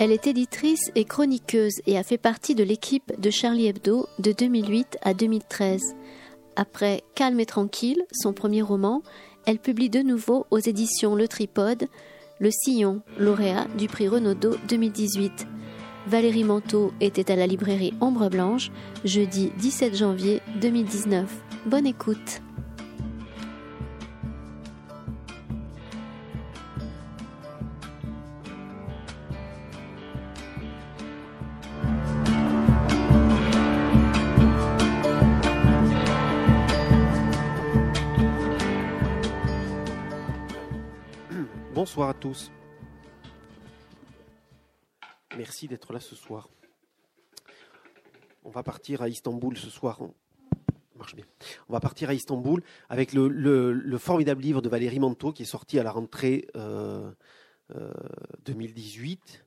Elle est éditrice et chroniqueuse et a fait partie de l'équipe de Charlie Hebdo de 2008 à 2013. Après Calme et tranquille, son premier roman, elle publie de nouveau aux éditions Le Tripode Le Sillon, lauréat du prix Renaudot 2018. Valérie Manteau était à la librairie Ombre Blanche jeudi 17 janvier 2019. Bonne écoute. À tous. Merci d'être là ce soir. On va partir à Istanbul ce soir. Marche bien. On va partir à Istanbul avec le, formidable livre de Valérie Manteau qui est sorti à la rentrée 2018, euh, euh,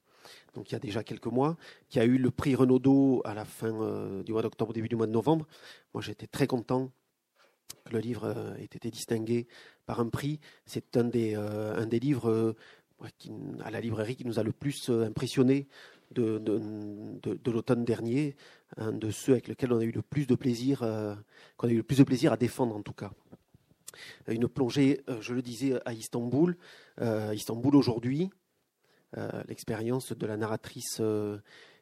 donc il y a déjà quelques mois, qui a eu le prix Renaudot à la fin euh, du mois d'octobre, début du mois de novembre. Moi j'étais très content que le livre ait été distingué par un prix. C'est un des, un des livres à la librairie qui nous a le plus euh, impressionné de, de, l'automne dernier, un de ceux avec lesquels on a eu le plus de plaisir, euh, qu'on a eu le plus de plaisir à défendre en tout cas. Une plongée, euh, je le disais, à Istanbul, Istanbul aujourd'hui, l'expérience de la narratrice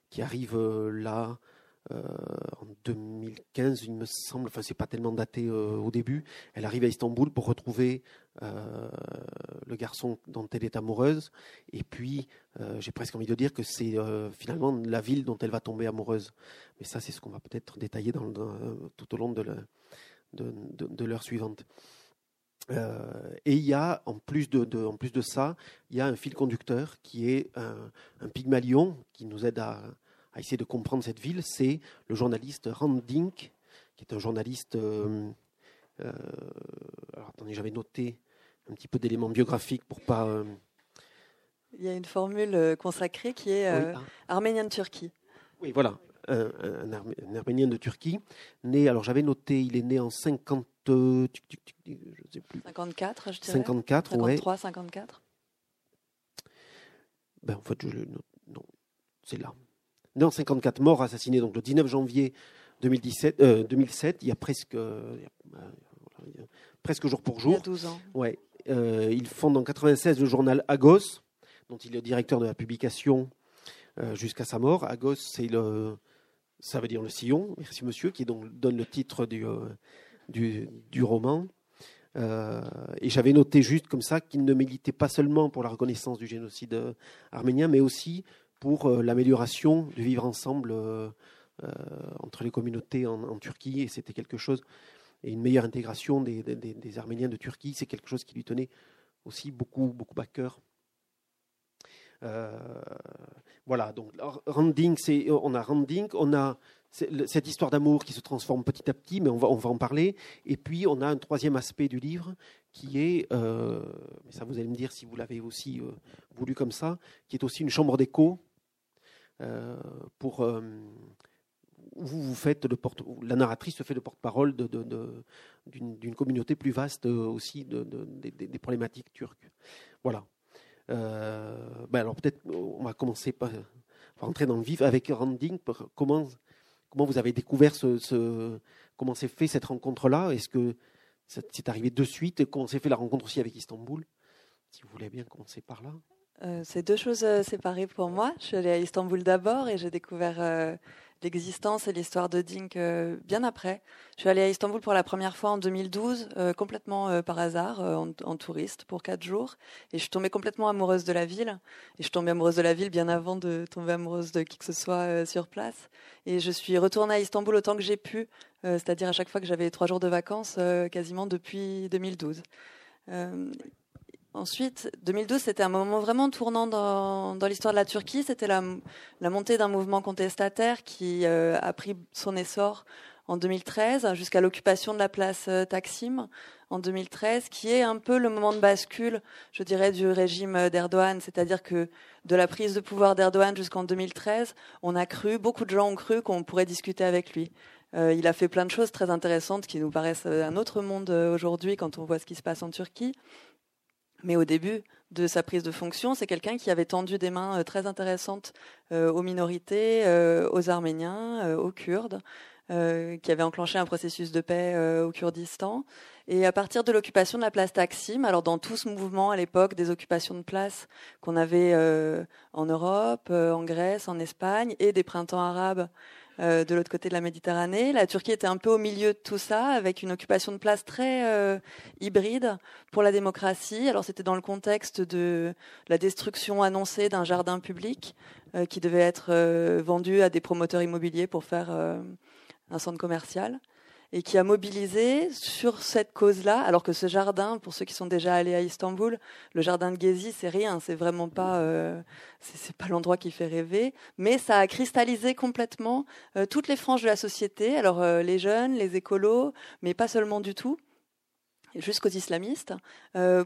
qui arrive là euh, en 2015, il me semble, enfin c'est pas tellement daté euh, au début, elle arrive à Istanbul pour retrouver euh, le garçon dont elle est amoureuse, et puis j'ai presque envie de dire que c'est finalement la ville dont elle va tomber amoureuse. Mais ça, c'est ce qu'on va peut-être détailler tout au long de l'heure suivante. et il y a, en plus de, en plus de ça, il y a un fil conducteur qui est un, un pygmalion qui nous aide à, à essayer de comprendre cette ville, c'est le journaliste Rand Dink, qui est un journaliste. Euh, euh, alors attendez, j'avais noté un petit peu d'éléments biographiques pour pas. Euh, il y a une formule consacrée qui est ah. arménien de Turquie. Oui, voilà, un, arménien de Turquie, né. Alors j'avais noté, il est né en 50. je sais plus. 54, je dirais. 54, 53, 54. Ben, en fait, je le note. Non, c'est là en 54, mort assassiné donc le 19 janvier 2017, 2007, euh, il y a presque, euh, presque jour pour jour. Il y a 12 ans. Ouais. Euh, il fonde en 96 le journal Agos, dont il est directeur de la publication jusqu'à sa mort. Agos, c'est le, ça veut dire le sillon, merci monsieur, qui donc donne le titre du, du, du roman. et j'avais noté juste comme ça qu'il ne militait pas seulement pour la reconnaissance du génocide arménien, mais aussi pour euh, l'amélioration du vivre ensemble euh, euh, entre les communautés en, Turquie. Et c'était quelque chose, et une meilleure intégration des, Arméniens de Turquie, c'est quelque chose qui lui tenait aussi beaucoup, beaucoup à cœur. voilà, donc Randing, on a Randing, on a cette histoire d'amour qui se transforme petit à petit, mais on va, on va en parler. Et puis, on a un troisième aspect du livre qui est, mais ça vous allez me dire si vous l'avez aussi voulu comme ça, qui est aussi une chambre d'écho pour euh, vous, vous faites le porte, la narratrice se fait le porte-parole d'une communauté plus vaste aussi de, des, problématiques turques. Voilà. Euh, ben alors peut-être on va commencer par, rentrer dans le vif avec Randing. Comment, comment vous avez découvert ce comment s'est fait cette rencontre-là? Est-ce que c'est arrivé de suite? Comment s'est fait la rencontre aussi avec Istanbul? Si vous voulez bien commencer par là. Euh, c'est deux choses euh, séparées pour moi. Je suis allée à Istanbul d'abord et j'ai découvert euh, l'existence et l'histoire de Dink bien après. Je suis allée à Istanbul pour la première fois en 2012, complètement par hasard, en, touriste pour quatre jours. Et je suis tombée complètement amoureuse de la ville. Et je suis tombée amoureuse de la ville bien avant de tomber amoureuse de qui que ce soit sur place. Et je suis retournée à Istanbul autant que j'ai pu, c'est-à-dire à chaque fois que j'avais trois jours de vacances, quasiment depuis 2012. Ensuite, 2012, c'était un moment vraiment tournant dans, l'histoire de la Turquie. C'était la, montée d'un mouvement contestataire qui euh, a pris son essor en 2013 jusqu'à l'occupation de la place euh, Taksim en 2013, qui est un peu le moment de bascule, je dirais, du régime d'Erdogan. C'est-à-dire que de la prise de pouvoir d'Erdogan jusqu'en 2013, on a cru, beaucoup de gens ont cru qu'on pourrait discuter avec lui. Euh, il a fait plein de choses très intéressantes qui nous paraissent un autre monde aujourd'hui quand on voit ce qui se passe en Turquie. Mais au début de sa prise de fonction, c'est quelqu'un qui avait tendu des mains très intéressantes aux minorités, aux Arméniens, aux Kurdes, qui avait enclenché un processus de paix au Kurdistan. Et à partir de l'occupation de la place Taksim, alors dans tout ce mouvement à l'époque des occupations de place qu'on avait en Europe, en Grèce, en Espagne, et des printemps arabes euh, de l'autre côté de la Méditerranée. La Turquie était un peu au milieu de tout ça, avec une occupation de place très euh, hybride pour la démocratie. Alors c'était dans le contexte de la destruction annoncée d'un jardin public euh, qui devait être vendu à des promoteurs immobiliers pour faire un centre commercial et qui a mobilisé sur cette cause-là, alors que ce jardin, pour ceux qui sont déjà allés à Istanbul, le jardin de Gezi, c'est rien, c'est vraiment pas, euh, c'est pas l'endroit qui fait rêver, mais ça a cristallisé complètement euh, toutes les franges de la société, alors euh, les jeunes, les écolos, mais pas seulement du tout jusqu'aux islamistes,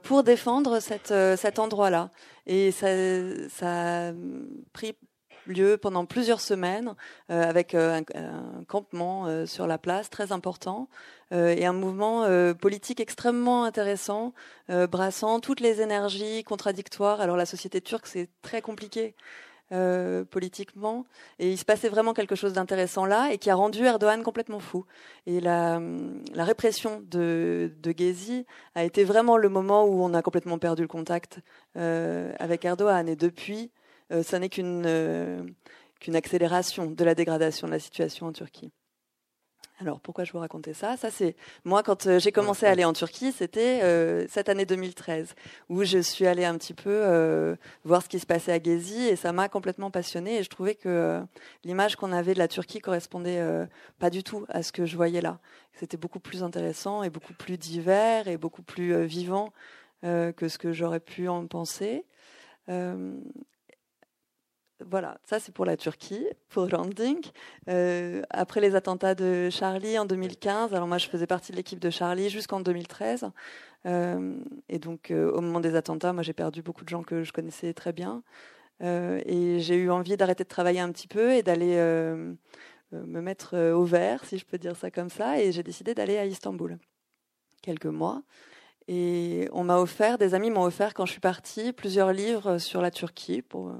pour défendre cette, cet endroit-là. Et ça, ça a pris lieu pendant plusieurs semaines euh, avec euh, un, campement euh, sur la place très important et un mouvement politique extrêmement intéressant, brassant toutes les énergies contradictoires. Alors la société turque, c'est très compliqué. politiquement. Et il se passait vraiment quelque chose d'intéressant là et qui a rendu Erdogan complètement fou. Et la, la répression de, de Gezi a été vraiment le moment où on a complètement perdu le contact avec Erdogan. Et depuis, euh, ça n'est euh, qu'une accélération de la dégradation de la situation en Turquie. Alors pourquoi je vous racontais ça? Ça c'est moi quand euh, j'ai commencé à aller en Turquie, c'était cette année 2013 où je suis allée un petit peu voir ce qui se passait à Gezi et ça m'a complètement passionnée et je trouvais que l'image qu'on avait de la Turquie correspondait pas du tout à ce que je voyais là. C'était beaucoup plus intéressant et beaucoup plus divers et beaucoup plus vivant que ce que j'aurais pu en penser. Voilà, ça c'est pour la Turquie, pour Landing. Euh, après les attentats de Charlie en 2015, alors moi je faisais partie de l'équipe de Charlie jusqu'en 2013. Euh, et donc euh, au moment des attentats, moi j'ai perdu beaucoup de gens que je connaissais très bien. et j'ai eu envie d'arrêter de travailler un petit peu et d'aller me mettre au vert, si je peux dire ça comme ça. Et j'ai décidé d'aller à Istanbul quelques mois. Et on m'a offert, des amis m'ont offert quand je suis partie, plusieurs livres sur la Turquie pour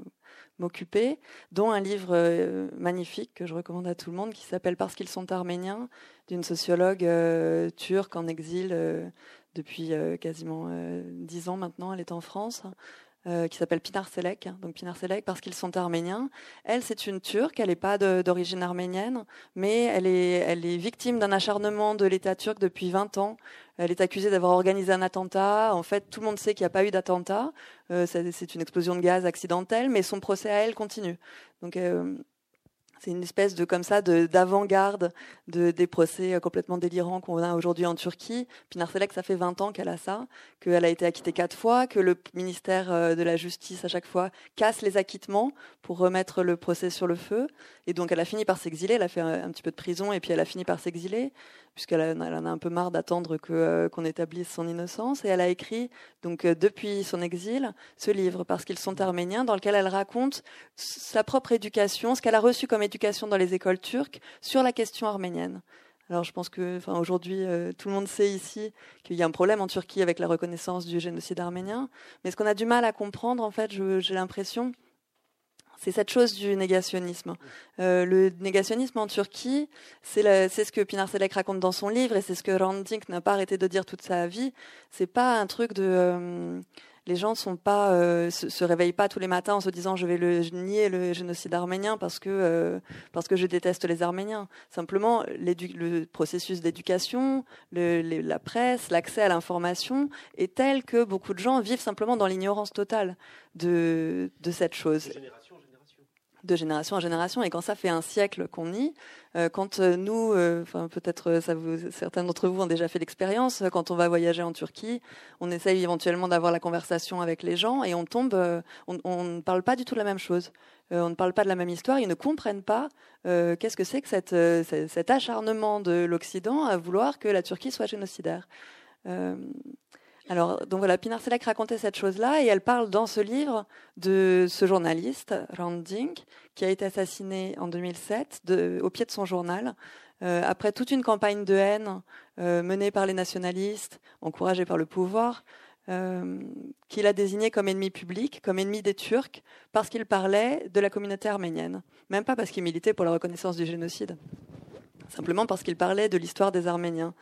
m'occuper, dont un livre euh, magnifique que je recommande à tout le monde qui s'appelle Parce qu'ils sont arméniens, d'une sociologue euh, turque en exil euh, depuis quasiment dix ans maintenant. Elle est en France. Qui s'appelle Pinar Selek, donc Pinar Selek parce qu'ils sont arméniens. Elle, c'est une Turque, elle n'est pas d'origine arménienne, mais elle est, elle est victime d'un acharnement de l'État turc depuis 20 ans elle est accusée d'avoir organisé un attentat. En fait, tout le monde sait qu'il n'y a pas eu d'attentat. Euh, c'est une explosion de gaz accidentelle, mais son procès à elle continue. Donc, euh, c'est une espèce de comme ça d'avant-garde de, des procès euh, complètement délirants qu'on a aujourd'hui en Turquie. Pinar Selek, ça fait 20 ans qu'elle a ça, qu'elle a été acquittée quatre fois, que le ministère de la Justice à chaque fois casse les acquittements pour remettre le procès sur le feu. Et donc elle a fini par s'exiler. Elle a fait un, petit peu de prison et puis elle a fini par s'exiler puisqu'elle en a un peu marre d'attendre euh, qu'on établisse son innocence. Et elle a écrit, donc euh, depuis son exil, ce livre, Parce qu'ils sont arméniens, dans lequel elle raconte sa propre éducation, ce qu'elle a reçu comme éducation dans les écoles turques sur la question arménienne. Alors je pense que, enfin, aujourd'hui, euh, tout le monde sait ici qu'il y a un problème en Turquie avec la reconnaissance du génocide arménien. Mais ce qu'on a du mal à comprendre, en fait, j'ai l'impression, c'est cette chose du négationnisme. Euh, le négationnisme en Turquie, c'est ce que Pinar Selek raconte dans son livre et c'est ce que Randink n'a pas arrêté de dire toute sa vie. C'est pas un truc de euh, les gens sont pas euh, se, réveillent pas tous les matins en se disant je vais le nier le génocide arménien parce que parce que je déteste les Arméniens. Simplement le processus d'éducation, la presse, l'accès à l'information est tel que beaucoup de gens vivent simplement dans l'ignorance totale de de cette chose de génération en génération. Et quand ça fait un siècle qu'on nie, euh, quand euh, nous, euh, enfin peut-être vous, certains d'entre vous ont déjà fait l'expérience, quand on va voyager en Turquie, on essaye éventuellement d'avoir la conversation avec les gens et on tombe, on, ne parle pas du tout la même chose. on ne parle pas de la même histoire. Ils ne comprennent pas qu'est-ce que c'est que cette, cet acharnement de l'Occident à vouloir que la Turquie soit génocidaire. Alors, donc voilà, Pinar Selek racontait cette chose-là et elle parle dans ce livre de ce journaliste, Randing, qui a été assassiné en 2007 au pied de son journal, euh, après toute une campagne de haine euh, menée par les nationalistes, encouragée par le pouvoir, qu'il a désigné comme ennemi public, comme ennemi des Turcs, parce qu'il parlait de la communauté arménienne. Même pas parce qu'il militait pour la reconnaissance du génocide, simplement parce qu'il parlait de l'histoire des Arméniens.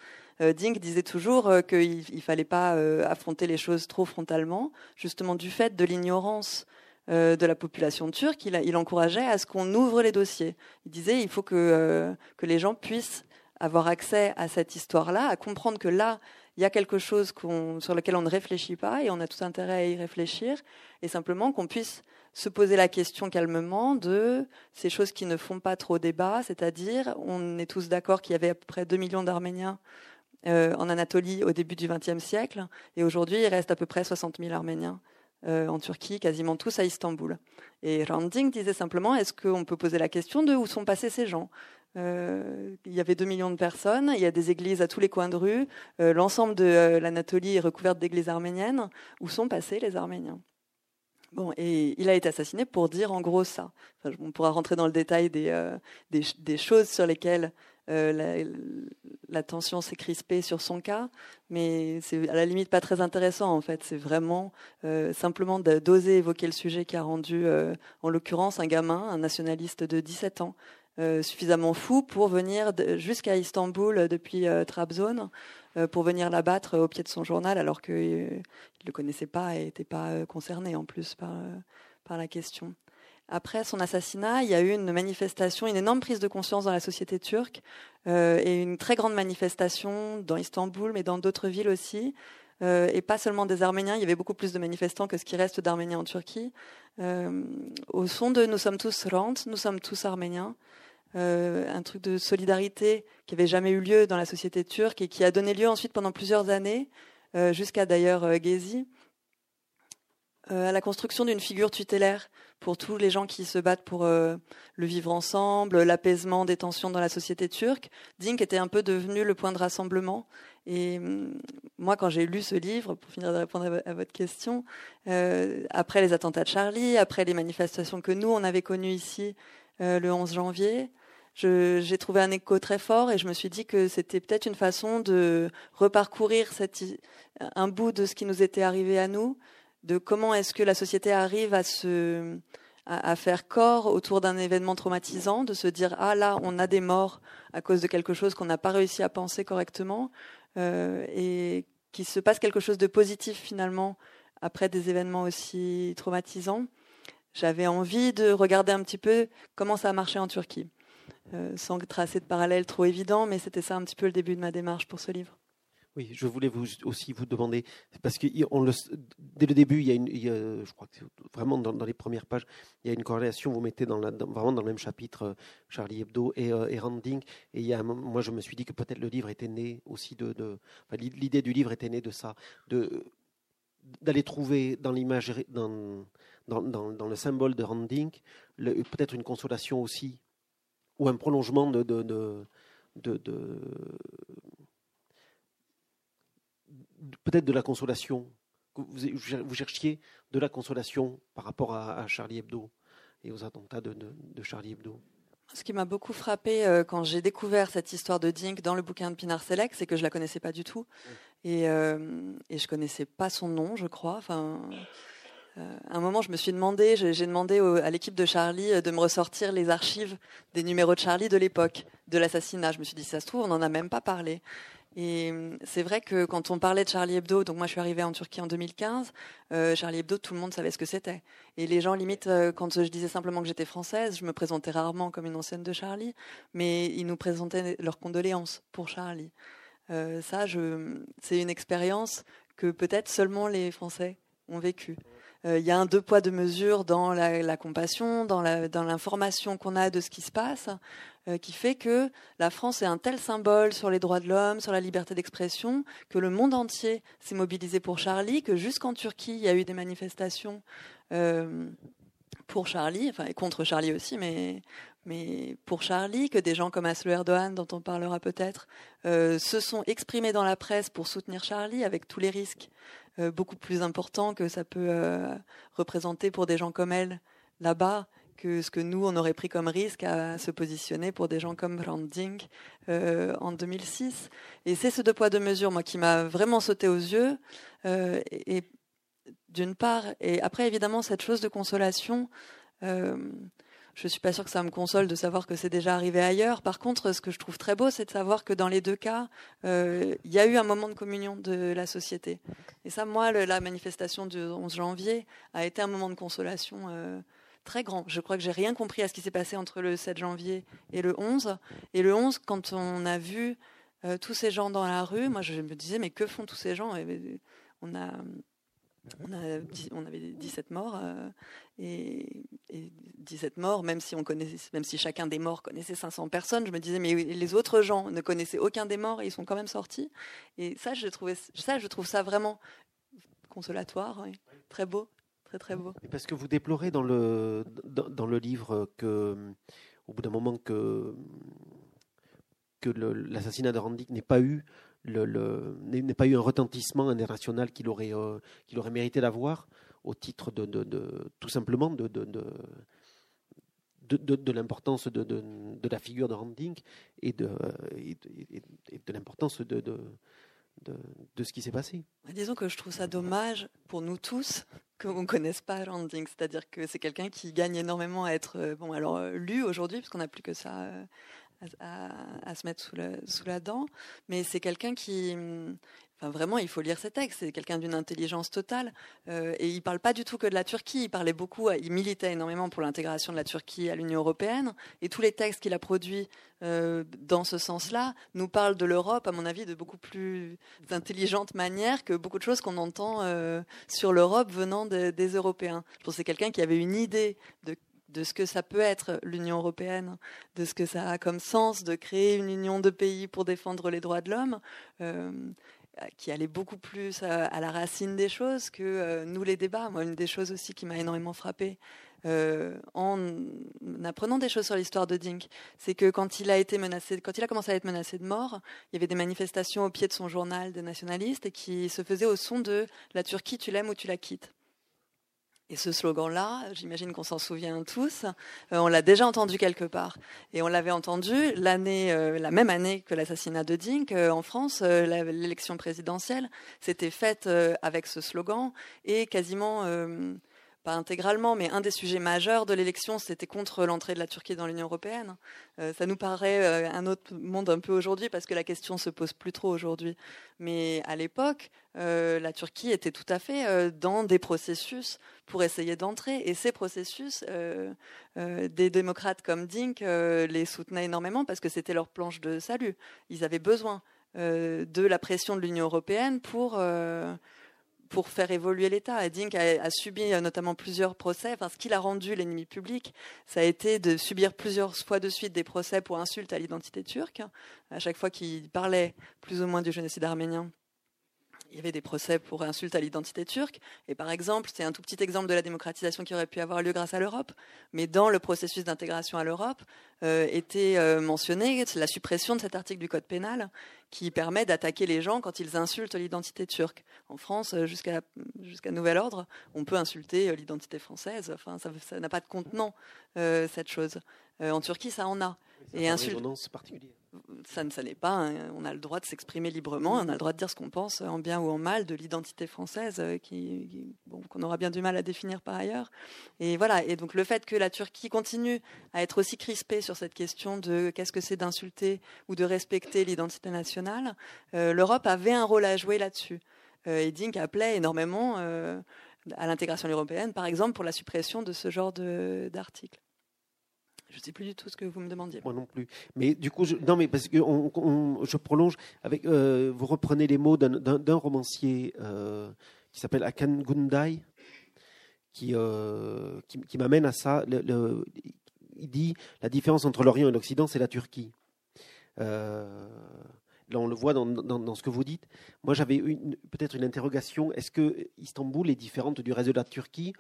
Dink disait toujours qu'il ne fallait pas affronter les choses trop frontalement, justement du fait de l'ignorance euh, de la population turque, il, encourageait à ce qu'on ouvre les dossiers. Il disait il faut que, euh, que les gens puissent avoir accès à cette histoire-là, à comprendre que là, il y a quelque chose sur lequel on ne réfléchit pas et on a tout intérêt à y réfléchir, et simplement qu'on puisse se poser la question calmement de ces choses qui ne font pas trop débat, c'est-à-dire on est tous d'accord qu'il y avait à peu près 2 millions d'Arméniens euh, en Anatolie au début du XXe siècle, et aujourd'hui il reste à peu près 60 000 Arméniens. Euh, en Turquie, quasiment tous à Istanbul. Et Randing disait simplement, est-ce qu'on peut poser la question de où sont passés ces gens? Euh, il y avait 2 millions de personnes, il y a des églises à tous les coins de rue, l'ensemble de l'Anatolie est recouverte d'églises arméniennes. Où sont passés les Arméniens? Bon, et il a été assassiné pour dire en gros ça. on pourra rentrer dans le détail des choses sur lesquelles euh, la, tension s'est crispée sur son cas, mais c'est à la limite pas très intéressant en fait. C'est vraiment euh, simplement d'oser évoquer le sujet qui a rendu, euh, en l'occurrence, un gamin, un nationaliste de 17 ans, suffisamment fou pour venir jusqu'à Istanbul depuis Trabzon pour venir l'abattre au pied de son journal alors qu'il ne le connaissait pas et n'était pas concerné en plus par, par la question. Après son assassinat, il y a eu une manifestation, une énorme prise de conscience dans la société turque euh, et une très grande manifestation dans Istanbul, mais dans d'autres villes aussi. Euh, et pas seulement des Arméniens, il y avait beaucoup plus de manifestants que ce qui reste d'Arméniens en Turquie. Euh, au son de Nous sommes tous Rant, nous sommes tous Arméniens. un truc de solidarité qui avait jamais eu lieu dans la société turque et qui a donné lieu ensuite pendant plusieurs années, jusqu'à d'ailleurs Gezi, à la construction d'une figure tutélaire pour tous les gens qui se battent pour euh, le vivre ensemble, l'apaisement des tensions dans la société turque. Dink était un peu devenu le point de rassemblement. Et hum, moi, quand j'ai lu ce livre, pour finir de répondre à votre question, euh, après les attentats de Charlie, après les manifestations que nous, on avait connues ici euh, le 11 janvier, j'ai trouvé un écho très fort et je me suis dit que c'était peut-être une façon de reparcourir cette, un bout de ce qui nous était arrivé à nous, de comment est-ce que la société arrive à se à, faire corps autour d'un événement traumatisant, de se dire ah là on a des morts à cause de quelque chose qu'on n'a pas réussi à penser correctement euh, et qu'il se passe quelque chose de positif finalement après des événements aussi traumatisants. J'avais envie de regarder un petit peu comment ça a marché en Turquie, euh, sans tracer de parallèles trop évidents, mais c'était ça un petit peu le début de ma démarche pour ce livre. Oui, je voulais vous, aussi vous demander, parce que on le, dès le début, il y a une, je crois que vraiment dans, les premières pages, il y a une corrélation, vous mettez dans la, vraiment dans le même chapitre euh, Charlie Hebdo et, euh, et il y a, moi je me suis dit que peut-être le livre était né aussi de, l'idée du livre était née de ça, de d'aller trouver dans l'image, dans, le symbole de Randing, peut-être une consolation aussi, ou un prolongement de peut-être de la consolation. Vous, vous, cherchiez de la consolation par rapport à, Charlie Hebdo et aux attentats de, Charlie Hebdo. Ce qui m'a beaucoup frappé euh, quand j'ai découvert cette histoire de Dink dans le bouquin de Pinar Select, c'est que je la connaissais pas du tout et, euh, et je connaissais pas son nom, je crois. Enfin, euh, à un moment, je me suis demandé, j'ai demandé à l'équipe de Charlie de me ressortir les archives des numéros de Charlie de l'époque de l'assassinat. Je me suis dit, ça se trouve, on n'en a même pas parlé. Et hum, c'est vrai que quand on parlait de Charlie Hebdo, donc moi je suis arrivée en Turquie en 2015, euh, Charlie Hebdo, tout le monde savait ce que c'était. Et les gens, limite, euh, quand je disais simplement que j'étais française, je me présentais rarement comme une ancienne de Charlie, mais ils nous présentaient leurs condoléances pour Charlie. Euh, ça, c'est une expérience que peut-être seulement les Français ont vécue. Il y a un deux poids deux mesures dans la, compassion, dans l'information qu'on a de ce qui se passe, euh, qui fait que la France est un tel symbole sur les droits de l'homme, sur la liberté d'expression, que le monde entier s'est mobilisé pour Charlie, que jusqu'en Turquie, il y a eu des manifestations euh, pour Charlie, enfin et contre Charlie aussi, mais, pour Charlie, que des gens comme Aslo Erdogan, dont on parlera peut-être, euh, se sont exprimés dans la presse pour soutenir Charlie avec tous les risques beaucoup plus importants que ça peut représenter pour des gens comme elle là-bas que ce que nous, on aurait pris comme risque à se positionner pour des gens comme Branding euh, en 2006. Et c'est ce deux poids, deux mesures, moi, qui m'a vraiment sauté aux yeux. Euh, et, d'une part, et après, évidemment, cette chose de consolation. Euh, je suis pas sûre que ça me console de savoir que c'est déjà arrivé ailleurs. Par contre, ce que je trouve très beau, c'est de savoir que dans les deux cas, euh, il y a eu un moment de communion de la société. Et ça, moi, la manifestation du 11 janvier a été un moment de consolation euh, très grand. Je crois que j'ai rien compris à ce qui s'est passé entre le 7 janvier et le 11. Et le 11, quand on a vu euh, tous ces gens dans la rue, moi, je me disais, mais que font tous ces gens? On a on, a, on, avait 17 morts euh, et, 17 morts, même si, on connaissait, même si chacun des morts connaissait 500 personnes, je me disais, mais les autres gens ne connaissaient aucun des morts et ils sont quand même sortis. Et ça, je, trouvais, ça, je trouve ça vraiment consolatoire, très beau, très très beau. Parce que vous déplorez dans le, dans, le livre que, au bout d'un moment, que, que l'assassinat de Randy n'ait pas eu le, n'ait pas eu un retentissement international qu'il aurait, euh, qu'il aurait mérité d'avoir au titre de, de, tout simplement de, de, de, l'importance de, de, la figure de Randing et de, et de, l'importance de, de, ce qui s'est passé. Disons que je trouve ça dommage pour nous tous qu'on ne connaisse pas Randing, c'est-à-dire que c'est quelqu'un qui gagne énormément à être euh, bon alors euh, lu aujourd'hui, parce qu'on n'a plus que ça à, se mettre sous la, dent, mais c'est quelqu'un qui, vraiment, il faut lire ses textes. C'est quelqu'un d'une intelligence totale. Euh, et il ne parle pas du tout que de la Turquie. Il parlait beaucoup, il militait énormément pour l'intégration de la Turquie à l'Union européenne. Et tous les textes qu'il a produits euh, dans ce sens-là nous parlent de l'Europe, à mon avis, de beaucoup plus intelligente manière que beaucoup de choses qu'on entend euh, sur l'Europe venant des Européens. Je pense c'est quelqu'un qui avait une idée de de ce que ça peut être l'Union européenne, de ce que ça a comme sens de créer une union de pays pour défendre les droits de l'homme, euh, qui allait beaucoup plus à, la racine des choses que euh, nous les débats. Moi, une des choses aussi qui m'a énormément frappée euh, en apprenant des choses sur l'histoire de Dink, c'est que quand il a été quand il a commencé à être menacé de mort, il y avait des manifestations au pied de son journal des nationalistes et qui se faisaient au son de la Turquie, tu l'aimes ou tu la quittes. Et ce slogan-là, j'imagine qu'on s'en souvient tous, euh, on l'a déjà entendu quelque part. Et on l'avait entendu l'année, euh, la même année que l'assassinat de Dink euh, en France, l'élection présidentielle s'était faite avec ce slogan et quasiment pas intégralement, mais un des sujets majeurs de l'élection, c'était contre l'entrée de la Turquie dans l'Union européenne. Euh, ça nous paraît euh, un autre monde un peu aujourd'hui parce que la question se pose plus trop aujourd'hui. Mais à l'époque, euh, la Turquie était tout à fait dans des processus pour essayer d'entrer. Et ces processus, des démocrates comme Dink les soutenaient énormément parce que c'était leur planche de salut. Ils avaient besoin de la pression de l'Union européenne pour pour faire évoluer l'État. Dink a, subi euh, notamment plusieurs procès. Enfin, ce qu'il a rendu l'ennemi public, ça a été de subir plusieurs fois de suite des procès pour insulte à l'identité turque. À chaque fois qu'il parlait plus ou moins du génocide arménien, il y avait des procès pour insulte à l'identité turque. Et par exemple, c'est un tout petit exemple de la démocratisation qui aurait pu avoir lieu grâce à l'Europe. Mais dans le processus d'intégration à l'Europe, euh, était euh, mentionné la suppression de cet article du Code pénal qui permet d'attaquer les gens quand ils insultent l'identité turque. En France, euh, jusqu'à jusqu'à nouvel ordre, on peut insulter euh, l'identité française. Enfin, ça n'a pas de contenant cette chose. en Turquie, ça en a. Et insulte. particulière ça ne ça n'est pas. Hein. On a le droit de s'exprimer librement, on a le droit de dire ce qu'on pense en bien ou en mal de l'identité française, euh, qu'on aura bien du mal à définir par ailleurs. Et voilà. Et donc le fait que la Turquie continue à être aussi crispée sur cette question de qu'est-ce que c'est d'insulter ou de respecter l'identité nationale, euh, l'Europe avait un rôle à jouer là-dessus. Euh, et Dink appelait énormément à l'intégration européenne, par exemple, pour la suppression de ce genre d'articles. Je ne sais plus du tout ce que vous me demandiez. Moi non plus. Mais du coup, je, non, mais parce que je prolonge avec. Euh, vous reprenez les mots d'un romancier euh, qui s'appelle Akan Gundai, qui, euh, qui, m'amène à ça. Il dit la différence entre l'Orient et l'Occident, c'est la Turquie. là, on le voit dans, dans, ce que vous dites. Moi, j'avais peut-être une interrogation. Est-ce que Istanbul est différente du reste de la Turquie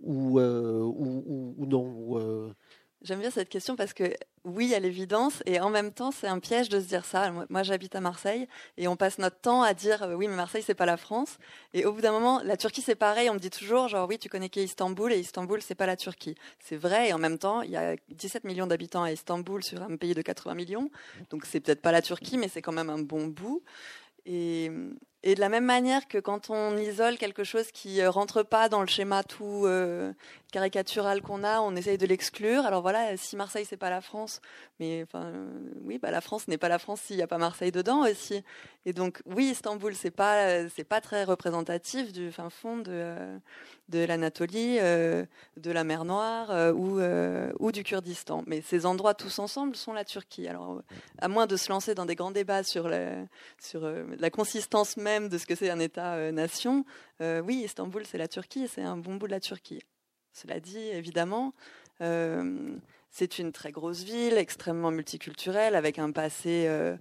ou, ou, ou non J'aime bien cette question parce que oui à l'évidence, et en même temps, c'est un piège de se dire ça. Moi, j'habite à Marseille, et on passe notre temps à dire euh, oui, mais Marseille, c'est pas la France. Et au bout d'un moment, la Turquie, c'est pareil. On me dit toujours, genre, oui, tu connais qu'Istanbul, et Istanbul, c'est pas la Turquie. C'est vrai, et en même temps, il y a 17 millions d'habitants à Istanbul sur un pays de 80 millions. Donc, c'est peut-être pas la Turquie, mais c'est quand même un bon bout. Et, et de la même manière que quand on isole quelque chose qui euh, rentre pas dans le schéma tout euh, caricatural qu'on a, on essaye de l'exclure. Alors voilà, si Marseille c'est pas la France, mais enfin euh, oui, bah la France n'est pas la France s'il n'y a pas Marseille dedans aussi. Et donc oui, Istanbul c'est pas c'est pas très représentatif du fin fond de de l'Anatolie, de la mer Noire ou ou du Kurdistan. Mais ces endroits tous ensemble sont la Turquie. Alors à moins de se lancer dans des grands débats sur la sur la consistance même de ce que c'est un État-nation, euh, oui, Istanbul, c'est la Turquie, c'est un bon bout de la Turquie. Cela dit, évidemment, euh, c'est une très grosse ville, extrêmement multiculturelle, avec un passé euh,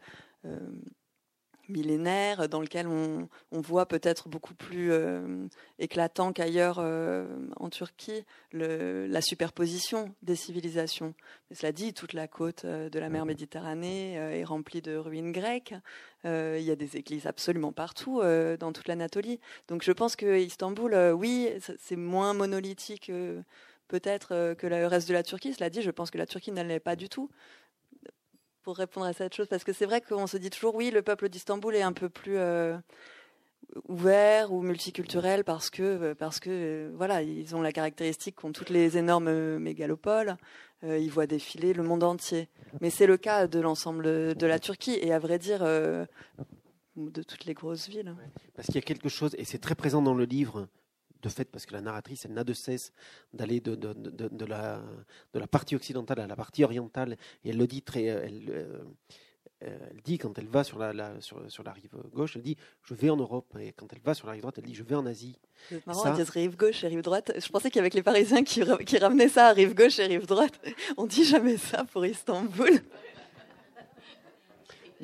millénaire dans lequel on, voit peut-être beaucoup plus euh, éclatant qu'ailleurs euh, en Turquie la superposition des civilisations. Mais cela dit, toute la côte euh, de la mer Méditerranée est remplie de ruines grecques. il y a des églises absolument partout dans toute l'Anatolie. Donc je pense que Istanbul, oui, c'est moins monolithique peut-être que le reste de la Turquie. Cela dit, je pense que la Turquie n'allait pas du tout pour répondre à cette chose Parce que c'est vrai qu'on se dit toujours, oui, le peuple d'Istanbul est un peu plus euh, ouvert ou multiculturel parce que, euh, parce que euh, voilà, ils ont la caractéristique qu'ont toutes les énormes mégalopoles. ils voient défiler le monde entier. Mais c'est le cas de l'ensemble de la Turquie et à vrai dire de toutes les grosses villes. Parce qu'il y a quelque chose, et c'est très présent dans le livre, de fait, parce que la narratrice, elle n'a de cesse d'aller de, de, de, de, la, de la partie occidentale à la partie orientale, et elle le dit très. Euh, elle, euh, elle dit quand elle va sur la, sur, sur, la rive gauche, elle dit je vais en Europe, et quand elle va sur la rive droite, elle dit je vais en Asie. C'est marrant, ça... rive gauche et rive droite. Je pensais qu'avec les Parisiens qui, qui ramenaient ça à rive gauche et rive droite, on dit jamais ça pour Istanbul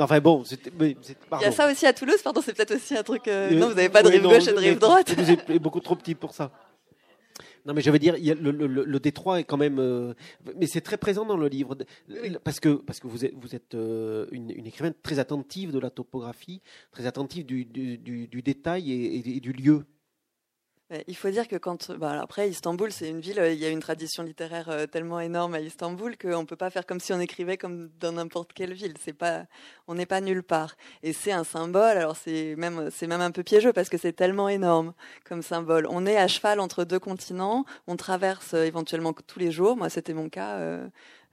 enfin bon, Il y a ça aussi à Toulouse, pardon, c'est peut-être aussi un truc. Euh, non, vous n'avez pas de rive gauche et de rive droite. Vous êtes beaucoup trop petit pour ça. Non, mais je veux dire, il y a le, le, Détroit est quand même, euh, mais c'est très présent dans le livre parce que parce que vous êtes vous êtes euh, une, une, écrivaine très attentive de la topographie, très attentive du, du, du, détail et, du lieu. Il faut dire que quand, bah, après, Istanbul, c'est une ville, euh, il y a une tradition littéraire euh, tellement énorme à Istanbul qu'on ne peut pas faire comme si on écrivait comme dans n'importe quelle ville. C'est pas, on n'est pas nulle part. Et c'est un symbole. Alors c'est même, c'est même un peu piégeux parce que c'est tellement énorme comme symbole. On est à cheval entre deux continents. On traverse euh, éventuellement tous les jours. Moi, c'était mon cas.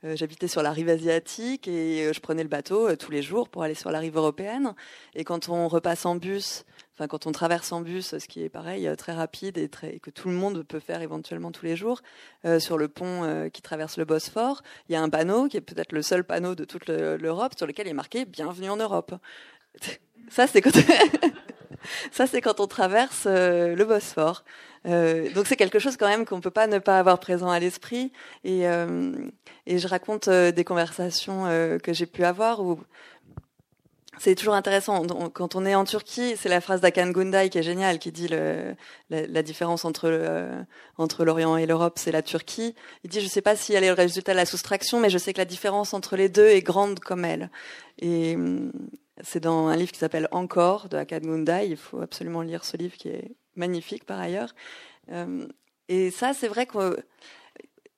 J'habitais sur la rive asiatique et je prenais le bateau tous les jours pour aller sur la rive européenne. Et quand on repasse en bus Quand on traverse en bus, ce qui est pareil, euh, très rapide et, très, que tout le monde peut faire éventuellement tous les jours, euh, sur le pont euh, qui traverse le Bosphore, il y a un panneau qui est peut-être le seul panneau de toute l'Europe sur lequel est marqué Bienvenue en Europe. Ça, c'est quand, on traverse le Bosphore. donc c'est quelque chose quand même qu'on peut pas ne pas avoir présent à l'esprit. Et, et je raconte des conversations que j'ai pu avoir où c'est toujours intéressant. Quand on est en Turquie, c'est la phrase d'Akan Gunday qui est géniale, qui dit la, différence entre le, entre l'Orient et l'Europe, c'est la Turquie. Il dit, je ne sais pas si elle est le résultat de la soustraction, mais je sais que la différence entre les deux est grande comme elle. Et hum, c'est dans un livre qui s'appelle Encore de Akan Gunday. Il faut absolument lire ce livre qui est magnifique par ailleurs. Hum, et ça, c'est vrai que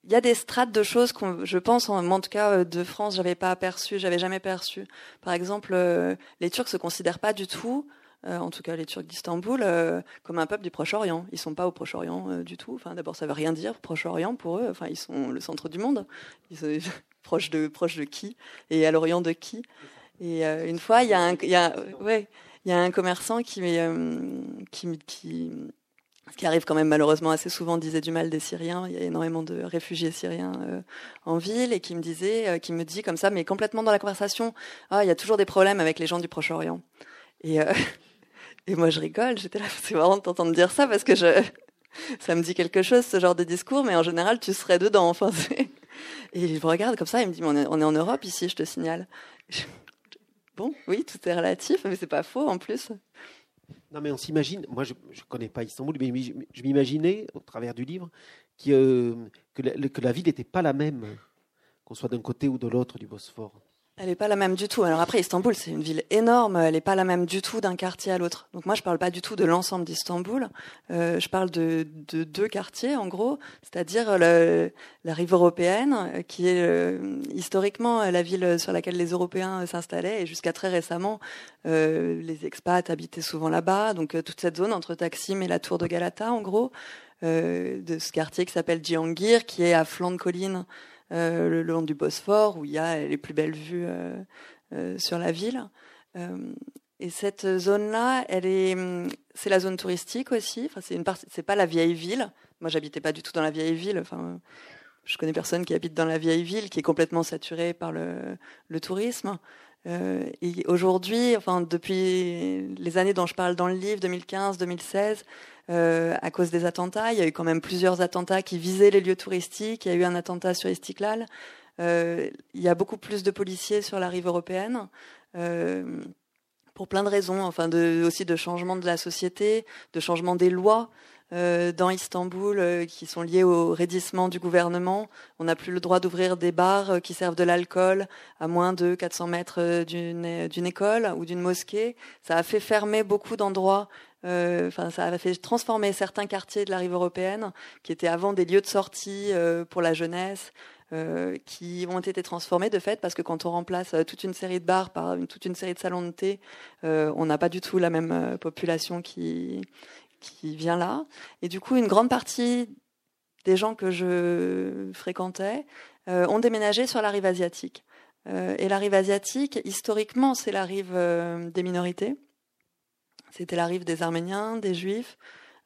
il y a des strates de choses qu'on, je pense, en, tout cas euh, de France, j'avais pas aperçu, j'avais jamais perçu. Par exemple, euh, les Turcs se considèrent pas du tout, euh, en tout cas les Turcs d'Istanbul, comme un peuple du Proche-Orient. Ils sont pas au Proche-Orient du tout. Enfin, d'abord, ça veut rien dire Proche-Orient pour eux. Enfin, ils sont le centre du monde. Ils sont proches de de qui et à l'Orient de qui. Et une fois, il y a un, il y a, ouais, il y a un commerçant qui, qui, qui qui arrive quand même malheureusement assez souvent, disait du mal des Syriens. Il y a énormément de réfugiés syriens euh, en ville et qui me disait, euh, qui me dit comme ça, mais complètement dans la conversation, ah, il y a toujours des problèmes avec les gens du Proche-Orient. Et, euh, et moi, je rigole. J'étais là, c'est marrant de t'entendre dire ça parce que ça me dit quelque chose, ce genre de discours, mais en général, tu serais dedans. Enfin, et il me regarde comme ça, il me dit, mais on est, on est en Europe ici, je te signale. Bon, oui, tout est relatif, mais c'est pas faux en plus. Non, mais on s'imagine, moi je ne connais pas Istanbul, mais je m'imaginais, au travers du livre, que, euh, que, la, ville n'était pas la même qu'on soit d'un côté ou de l'autre du Bosphore. Elle n'est pas la même du tout. Alors après, Istanbul, c'est une ville énorme. Elle n'est pas la même du tout d'un quartier à l'autre. Donc moi, je parle pas du tout de l'ensemble d'Istanbul. Euh, je parle de, de, deux quartiers, en gros, c'est-à-dire la rive européenne, qui est euh, historiquement la ville sur laquelle les Européens s'installaient, et jusqu'à très récemment, euh, les expats habitaient souvent là-bas. Donc euh, toute cette zone entre Taksim et la tour de Galata, en gros, euh, de ce quartier qui s'appelle Djihangir, qui est à flanc de colline le long du Bosphore, où il y a les plus belles vues euh, euh, sur la ville. et cette zone-là, elle est, hum, c'est la zone touristique aussi. Enfin, c'est une partie, c'est pas la vieille ville. Moi, j'habitais pas du tout dans la vieille ville. Enfin, je connais personne qui habite dans la vieille ville, qui est complètement saturée par le, tourisme. Euh, et aujourd'hui, enfin depuis les années dont je parle dans le livre, 2015, 2016, euh, à cause des attentats. Il y a eu quand même plusieurs attentats qui visaient les lieux touristiques. Il y a eu un attentat sur Istiklal. Euh, il y a beaucoup plus de policiers sur la rive européenne. Euh, pour plein de raisons, enfin de, aussi de changement de la société, de changement des lois. Euh, dans Istanbul euh, qui sont liés au raidissement du gouvernement. On n'a plus le droit d'ouvrir des bars euh, qui servent de l'alcool à moins de 400 mètres d'une école ou d'une mosquée. Ça a fait fermer beaucoup d'endroits euh, enfin, ça a fait transformer certains quartiers de la rive européenne, qui étaient avant des lieux de sortie euh, pour la jeunesse, euh, qui ont été transformés de fait parce que quand on remplace toute une série de bars par une, toute une série de salons de thé, on n'a pas du tout la même population qui qui vient là. Et du coup, une grande partie des gens que je fréquentais ont déménagé sur la rive asiatique. et la rive asiatique, historiquement, c'est la rive des minorités. C'était la des Arméniens, des Juifs.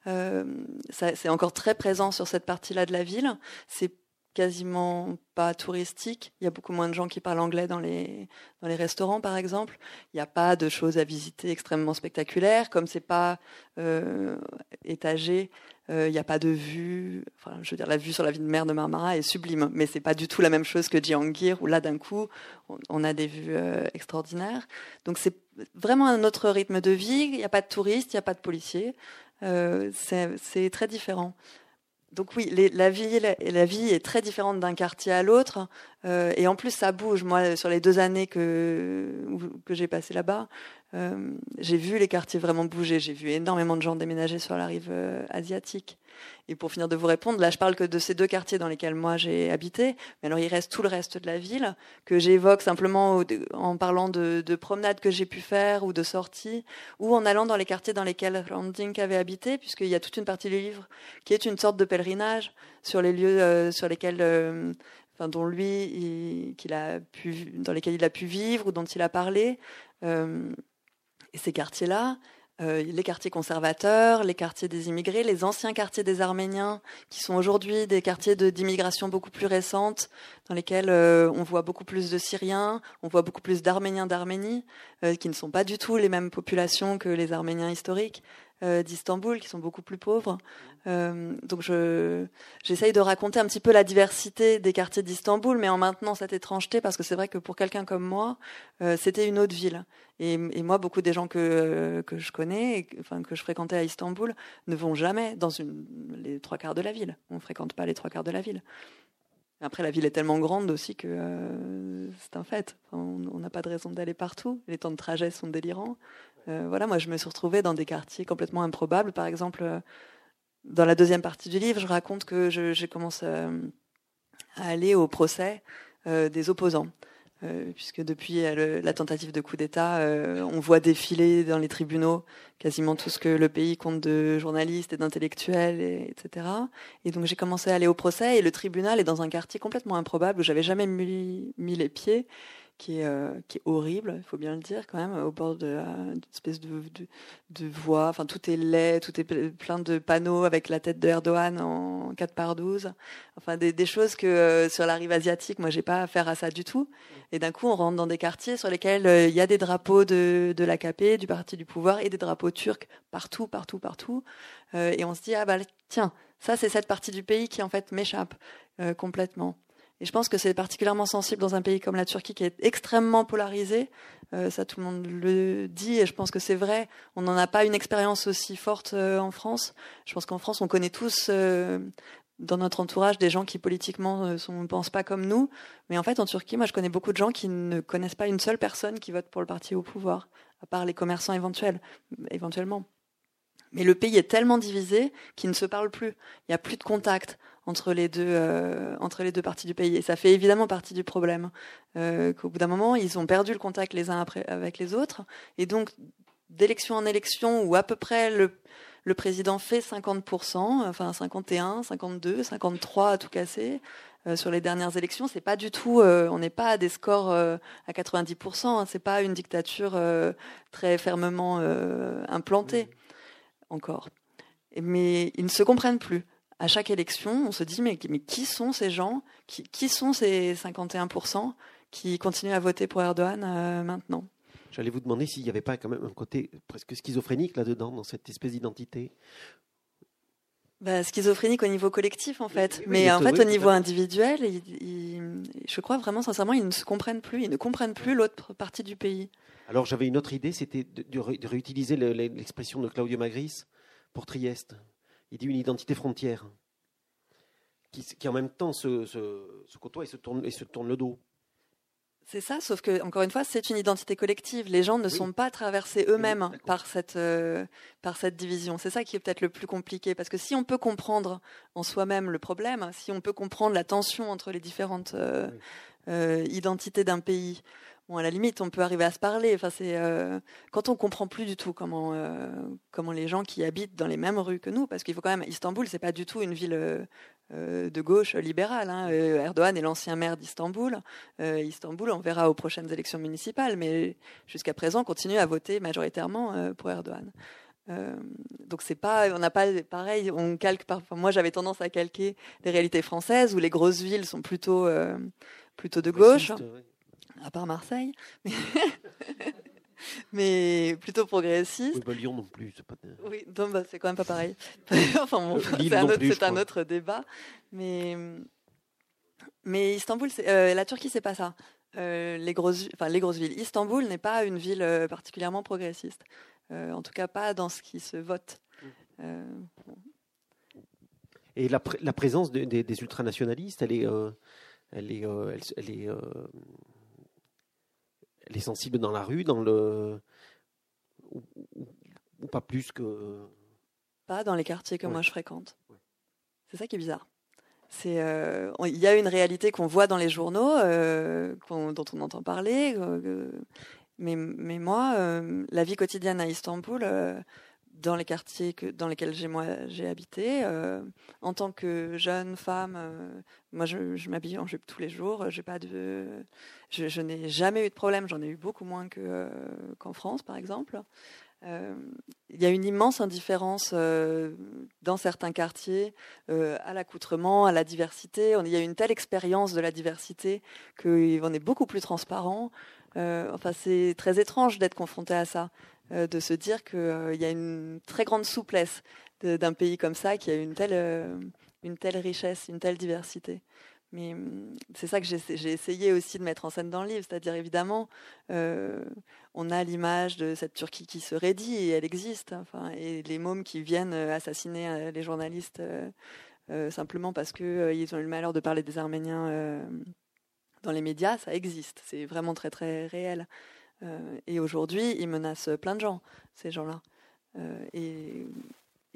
Euh, c'est encore très présent sur cette partie-là de la ville. Quasiment pas touristique. Il y a beaucoup moins de gens qui parlent anglais dans les, dans les restaurants, par exemple. Il n'y a pas de choses à visiter extrêmement spectaculaires. Comme c'est pas euh, étagé, euh, il n'y a pas de vue. Enfin, je veux dire, la vue sur la ville de mer de Marmara est sublime, mais c'est pas du tout la même chose que Djihangir, où là, d'un coup, on, a des vues euh, extraordinaires. Donc c'est vraiment un autre rythme de vie. Il n'y a pas de touristes, il n'y a pas de policiers. C'est très différent. Donc oui, la, vie, la, vie est très différente d'un quartier à l'autre. Euh, et en plus, ça bouge. Moi, sur les deux années que, que j'ai passées là-bas, euh, j'ai vu les quartiers vraiment bouger. J'ai vu énormément de gens déménager sur la rive euh, asiatique. Et pour finir de vous répondre, là, je parle que de ces deux quartiers dans lesquels moi j'ai habité. Mais alors, il reste tout le reste de la ville que j'évoque simplement en parlant de, de promenades que j'ai pu faire ou de sorties, ou en allant dans les quartiers dans lesquels Randink avait habité, puisqu'il y a toute une partie du livre qui est une sorte de pèlerinage sur les lieux euh, sur lesquels enfin, dont lui, a pu, dans lesquels il a pu vivre ou dont il a parlé. Euh, et ces quartiers-là, euh, les quartiers conservateurs, les quartiers des immigrés, les anciens quartiers des Arméniens, qui sont aujourd'hui des quartiers d'immigration beaucoup plus récentes, dans lesquels euh, on voit beaucoup plus de Syriens, on voit beaucoup plus d'Arméniens d'Arménie, euh, qui ne sont pas du tout les mêmes populations que les Arméniens historiques. Euh, d'Istanbul, qui sont beaucoup plus pauvres. Euh, donc je, j'essaye de raconter un petit peu la diversité des quartiers d'Istanbul, mais en maintenant cette étrangeté, parce que c'est vrai que pour quelqu'un comme moi, euh, c'était une autre ville. Et, et, moi, beaucoup des gens que, que je connais, enfin que je fréquentais à Istanbul, ne vont jamais dans une, les trois quarts de la ville. On ne fréquente pas les trois quarts de la ville. Après, la ville est tellement grande aussi que c'est un fait. on n'a pas de raison d'aller partout. Les temps de trajet sont délirants. Euh, voilà, moi, je me suis retrouvée dans des quartiers complètement improbables. Par exemple, euh, dans la deuxième partie du livre, je raconte que j'ai commencé à aller au procès des opposants. puisque depuis la tentative de coup d'État, on voit défiler dans les tribunaux quasiment tout ce que le pays compte de journalistes et d'intellectuels, etc. Et donc j'ai commencé à aller au procès, et le tribunal est dans un quartier complètement improbable où j'avais jamais mis les pieds qui est, euh, qui est horrible, il faut bien le dire quand même, au bord d'une espèce de, voie. Enfin, tout est laid, tout est plein de panneaux avec la tête de Erdogan en 4 par 12. Enfin, des, des choses que euh, sur la rive asiatique, moi, j'ai pas affaire à ça du tout. Et d'un coup, on rentre dans des quartiers sur lesquels euh, il y a des drapeaux de, de l'AKP, du Parti du pouvoir, et des drapeaux turcs partout, partout, partout. et on se dit, ah bah tiens, ça c'est cette partie du pays qui en fait m'échappe complètement. Et je pense que c'est particulièrement sensible dans un pays comme la Turquie qui est extrêmement polarisé. Euh, ça, tout le monde le dit et je pense que c'est vrai. On n'en a pas une expérience aussi forte euh, en France. Je pense qu'en France, on connaît tous euh, dans notre entourage des gens qui politiquement ne pensent pas comme nous. Mais en fait, en Turquie, moi, je connais beaucoup de gens qui ne connaissent pas une seule personne qui vote pour le parti au pouvoir, à part les commerçants éventuels, éventuellement. Mais le pays est tellement divisé qu'ils ne se parlent plus. Il n'y a plus de contact entre les deux euh, entre les deux parties du pays et ça fait évidemment partie du problème euh, qu'au bout d'un moment ils ont perdu le contact les uns après avec les autres et donc d'élection en élection où à peu près le le président fait 50%, enfin 51, 52, 53 à tout casser. Euh, sur les dernières élections, c'est pas du tout, euh, on n'est pas à des scores euh, à 90%. Hein, c'est pas une dictature très fermement implantée encore. Mais ils ne se comprennent plus. À chaque élection, on se dit mais, mais qui sont ces gens? Qui, qui, sont ces 51% qui continuent à voter pour Erdogan maintenant? J'allais vous demander s'il n'y avait pas quand même un côté presque schizophrénique là-dedans, dans cette espèce d'identité. Bah, schizophrénique au niveau collectif en fait, mais en fait au niveau individuel, je crois vraiment sincèrement ils ne se comprennent plus, ils ne comprennent plus l'autre partie du pays. Alors j'avais une autre idée, c'était de, réutiliser l'expression de Claudio Magris pour Trieste. Il dit une identité frontière, qui, en même temps se, se, côtoie et se, tourne, et se tourne le dos. C'est ça, sauf que encore une fois, c'est une identité collective. Les gens ne sont pas traversés eux-mêmes par cette euh, par cette division. C'est ça qui est peut-être le plus compliqué, parce que si on peut comprendre en soi-même le problème, si on peut comprendre la tension entre les différentes euh, euh, identités d'un pays, bon, à la limite, on peut arriver à se parler. Enfin, c'est quand on comprend plus du tout comment comment les gens qui habitent dans les mêmes rues que nous, parce qu'il faut quand même Istanbul, c'est pas du tout une ville euh, de gauche libérale. Hein. Euh, Erdogan est l'ancien maire d'Istanbul. Euh, Istanbul, on verra aux prochaines élections municipales, mais jusqu'à présent, continue à voter majoritairement pour Erdogan. donc c'est pas, on n'a pas pareil, on calque parfois. Moi, j'avais tendance à calquer les réalités françaises où les grosses villes sont plutôt plutôt de gauche, à part Marseille. mais plutôt progressiste. Oui, bah, Lyon non plus. C'est pas... Oui, bah, c'est quand même pas pareil. enfin, bon, c'est un, autre, un autre débat. Mais, mais Istanbul, euh, la Turquie, c'est pas ça. Euh, les, grosses, enfin, les grosses villes. Istanbul n'est pas une ville euh, particulièrement progressiste. Euh, en tout cas, pas dans ce qui se vote. Et la, la présence de, des, des ultranationalistes, elle est, elle est, elle, elle est elle est sensible dans la rue, dans le ou, pas plus que pas dans les quartiers que moi je fréquente. C'est ça qui est bizarre. C'est euh, il y a une réalité qu'on voit dans les journaux, euh, dont on entend parler, euh, mais, mais moi, la vie quotidienne à Istanbul, dans les quartiers dans lesquels j'ai moi j'ai habité. Euh, en tant que jeune femme, euh, moi je, m'habille en jupe tous les jours. J'ai pas de, je, n'ai jamais eu de problème. J'en ai eu beaucoup moins euh, qu'en France, par exemple. Il y a une immense indifférence dans certains quartiers à l'accoutrement, à la diversité. Il y a une telle expérience de la diversité qu'on est beaucoup plus transparent. enfin, c'est très étrange d'être confronté à ça. Euh, de se dire qu'il euh, y a une très grande souplesse d'un pays comme ça qui a une telle, euh, une telle richesse, une telle diversité. Mais hum, c'est ça que j'ai essayé aussi de mettre en scène dans le livre, c'est-à-dire évidemment, on a l'image de cette Turquie qui se raidit et elle existe, enfin, et les mômes qui viennent assassiner les journalistes simplement parce qu'ils ont eu le malheur de parler des Arméniens dans les médias, ça existe, c'est vraiment très très réel. Euh, et aujourd'hui, ils menacent plein de gens, ces gens-là. Euh, et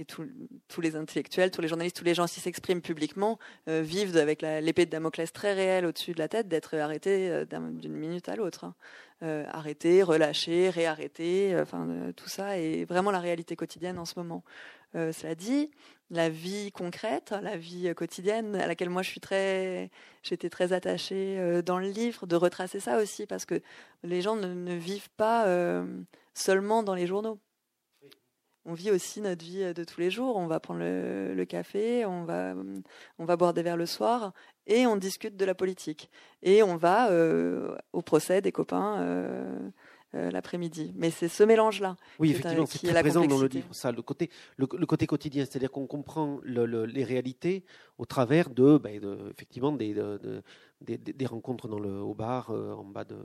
tous les intellectuels, tous les journalistes, tous les gens qui s'expriment publiquement euh, vivent avec l'épée de Damoclès très réelle au-dessus de la tête d'être arrêtés d'une minute à l'autre. Hein. arrêtés, relâchés, réarrêtés, tout ça est vraiment la réalité quotidienne en ce moment. Cela dit, la vie concrète, la vie quotidienne à laquelle moi je suis très, j'étais très attachée euh, dans le livre, de retracer ça aussi parce que les gens ne, vivent pas euh, seulement dans les journaux. On vit aussi notre vie euh, de tous les jours. On va prendre le, café, on va, boire des verres le soir et on discute de la politique. Et on va au procès des copains euh, l'après-midi. Mais c'est ce mélange-là. Oui, effectivement, c'est très présent dans le livre. Ça, le côté, le, côté quotidien, c'est-à-dire qu'on comprend les réalités au travers de, ben, effectivement, des, des, rencontres dans le, au bar, euh, en bas de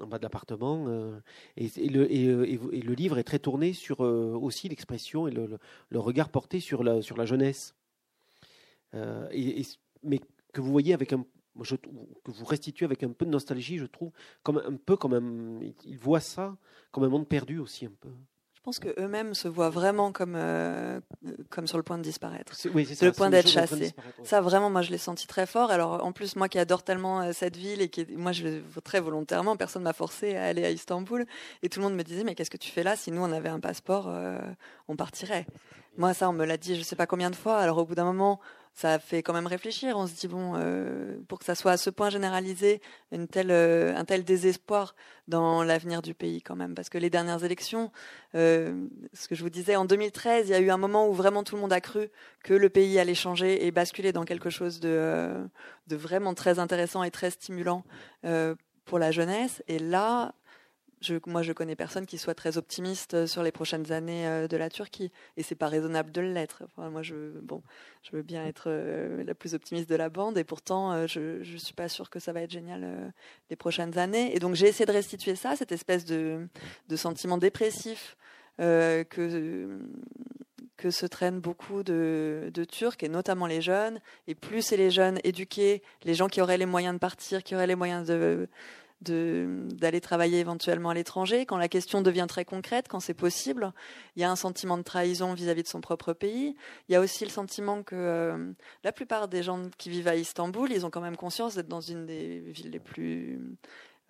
en bas de l'appartement. Euh, et, le, et, le, livre est très tourné sur aussi l'expression et le, regard porté sur la, sur la jeunesse. et, mais que vous voyez avec un je, que vous restituez avec un peu de nostalgie, je trouve, comme un peu comme un, ils voient ça comme un monde perdu aussi un peu. Je pense qu'eux-mêmes se voient vraiment comme, euh, comme sur le point de disparaître. C'est oui, le point d'être chassé. Ça, vraiment, moi, je l'ai senti très fort. Alors, en plus, moi qui adore tellement euh, cette ville et qui, moi, je très volontairement, personne m'a forcé à aller à Istanbul. Et tout le monde me disait, mais qu'est-ce que tu fais là? Si nous, on avait un passeport, euh, on partirait. Moi, ça, on me l'a dit je sais pas combien de fois. Alors, au bout d'un moment, ça fait quand même réfléchir. On se dit bon, euh, pour que ça soit à ce point généralisé, une telle, euh, un tel désespoir dans l'avenir du pays quand même, parce que les dernières élections, euh, ce que je vous disais, en 2013, il y a eu un moment où vraiment tout le monde a cru que le pays allait changer et basculer dans quelque chose de, de vraiment très intéressant et très stimulant pour la jeunesse. Et là, moi, je connais personne qui soit très optimiste euh, sur les prochaines années euh, de la Turquie, et c'est pas raisonnable de l'être. moi, je, veux bien être euh, la plus optimiste de la bande, et pourtant, je, je suis pas sûre que ça va être génial les prochaines années. Et donc, j'ai essayé de restituer ça, cette espèce de, sentiment dépressif que que se traînent beaucoup de, de, Turcs, et notamment les jeunes. Et plus c'est les jeunes éduqués, les gens qui auraient les moyens de partir, qui auraient les moyens de, d'aller travailler éventuellement à l'étranger, quand la question devient très concrète, quand c'est possible, il y a un sentiment de trahison vis-à-vis de son propre pays. Il y a aussi le sentiment que euh, la plupart des gens qui vivent à Istanbul, ils ont quand même conscience d'être dans une des villes les plus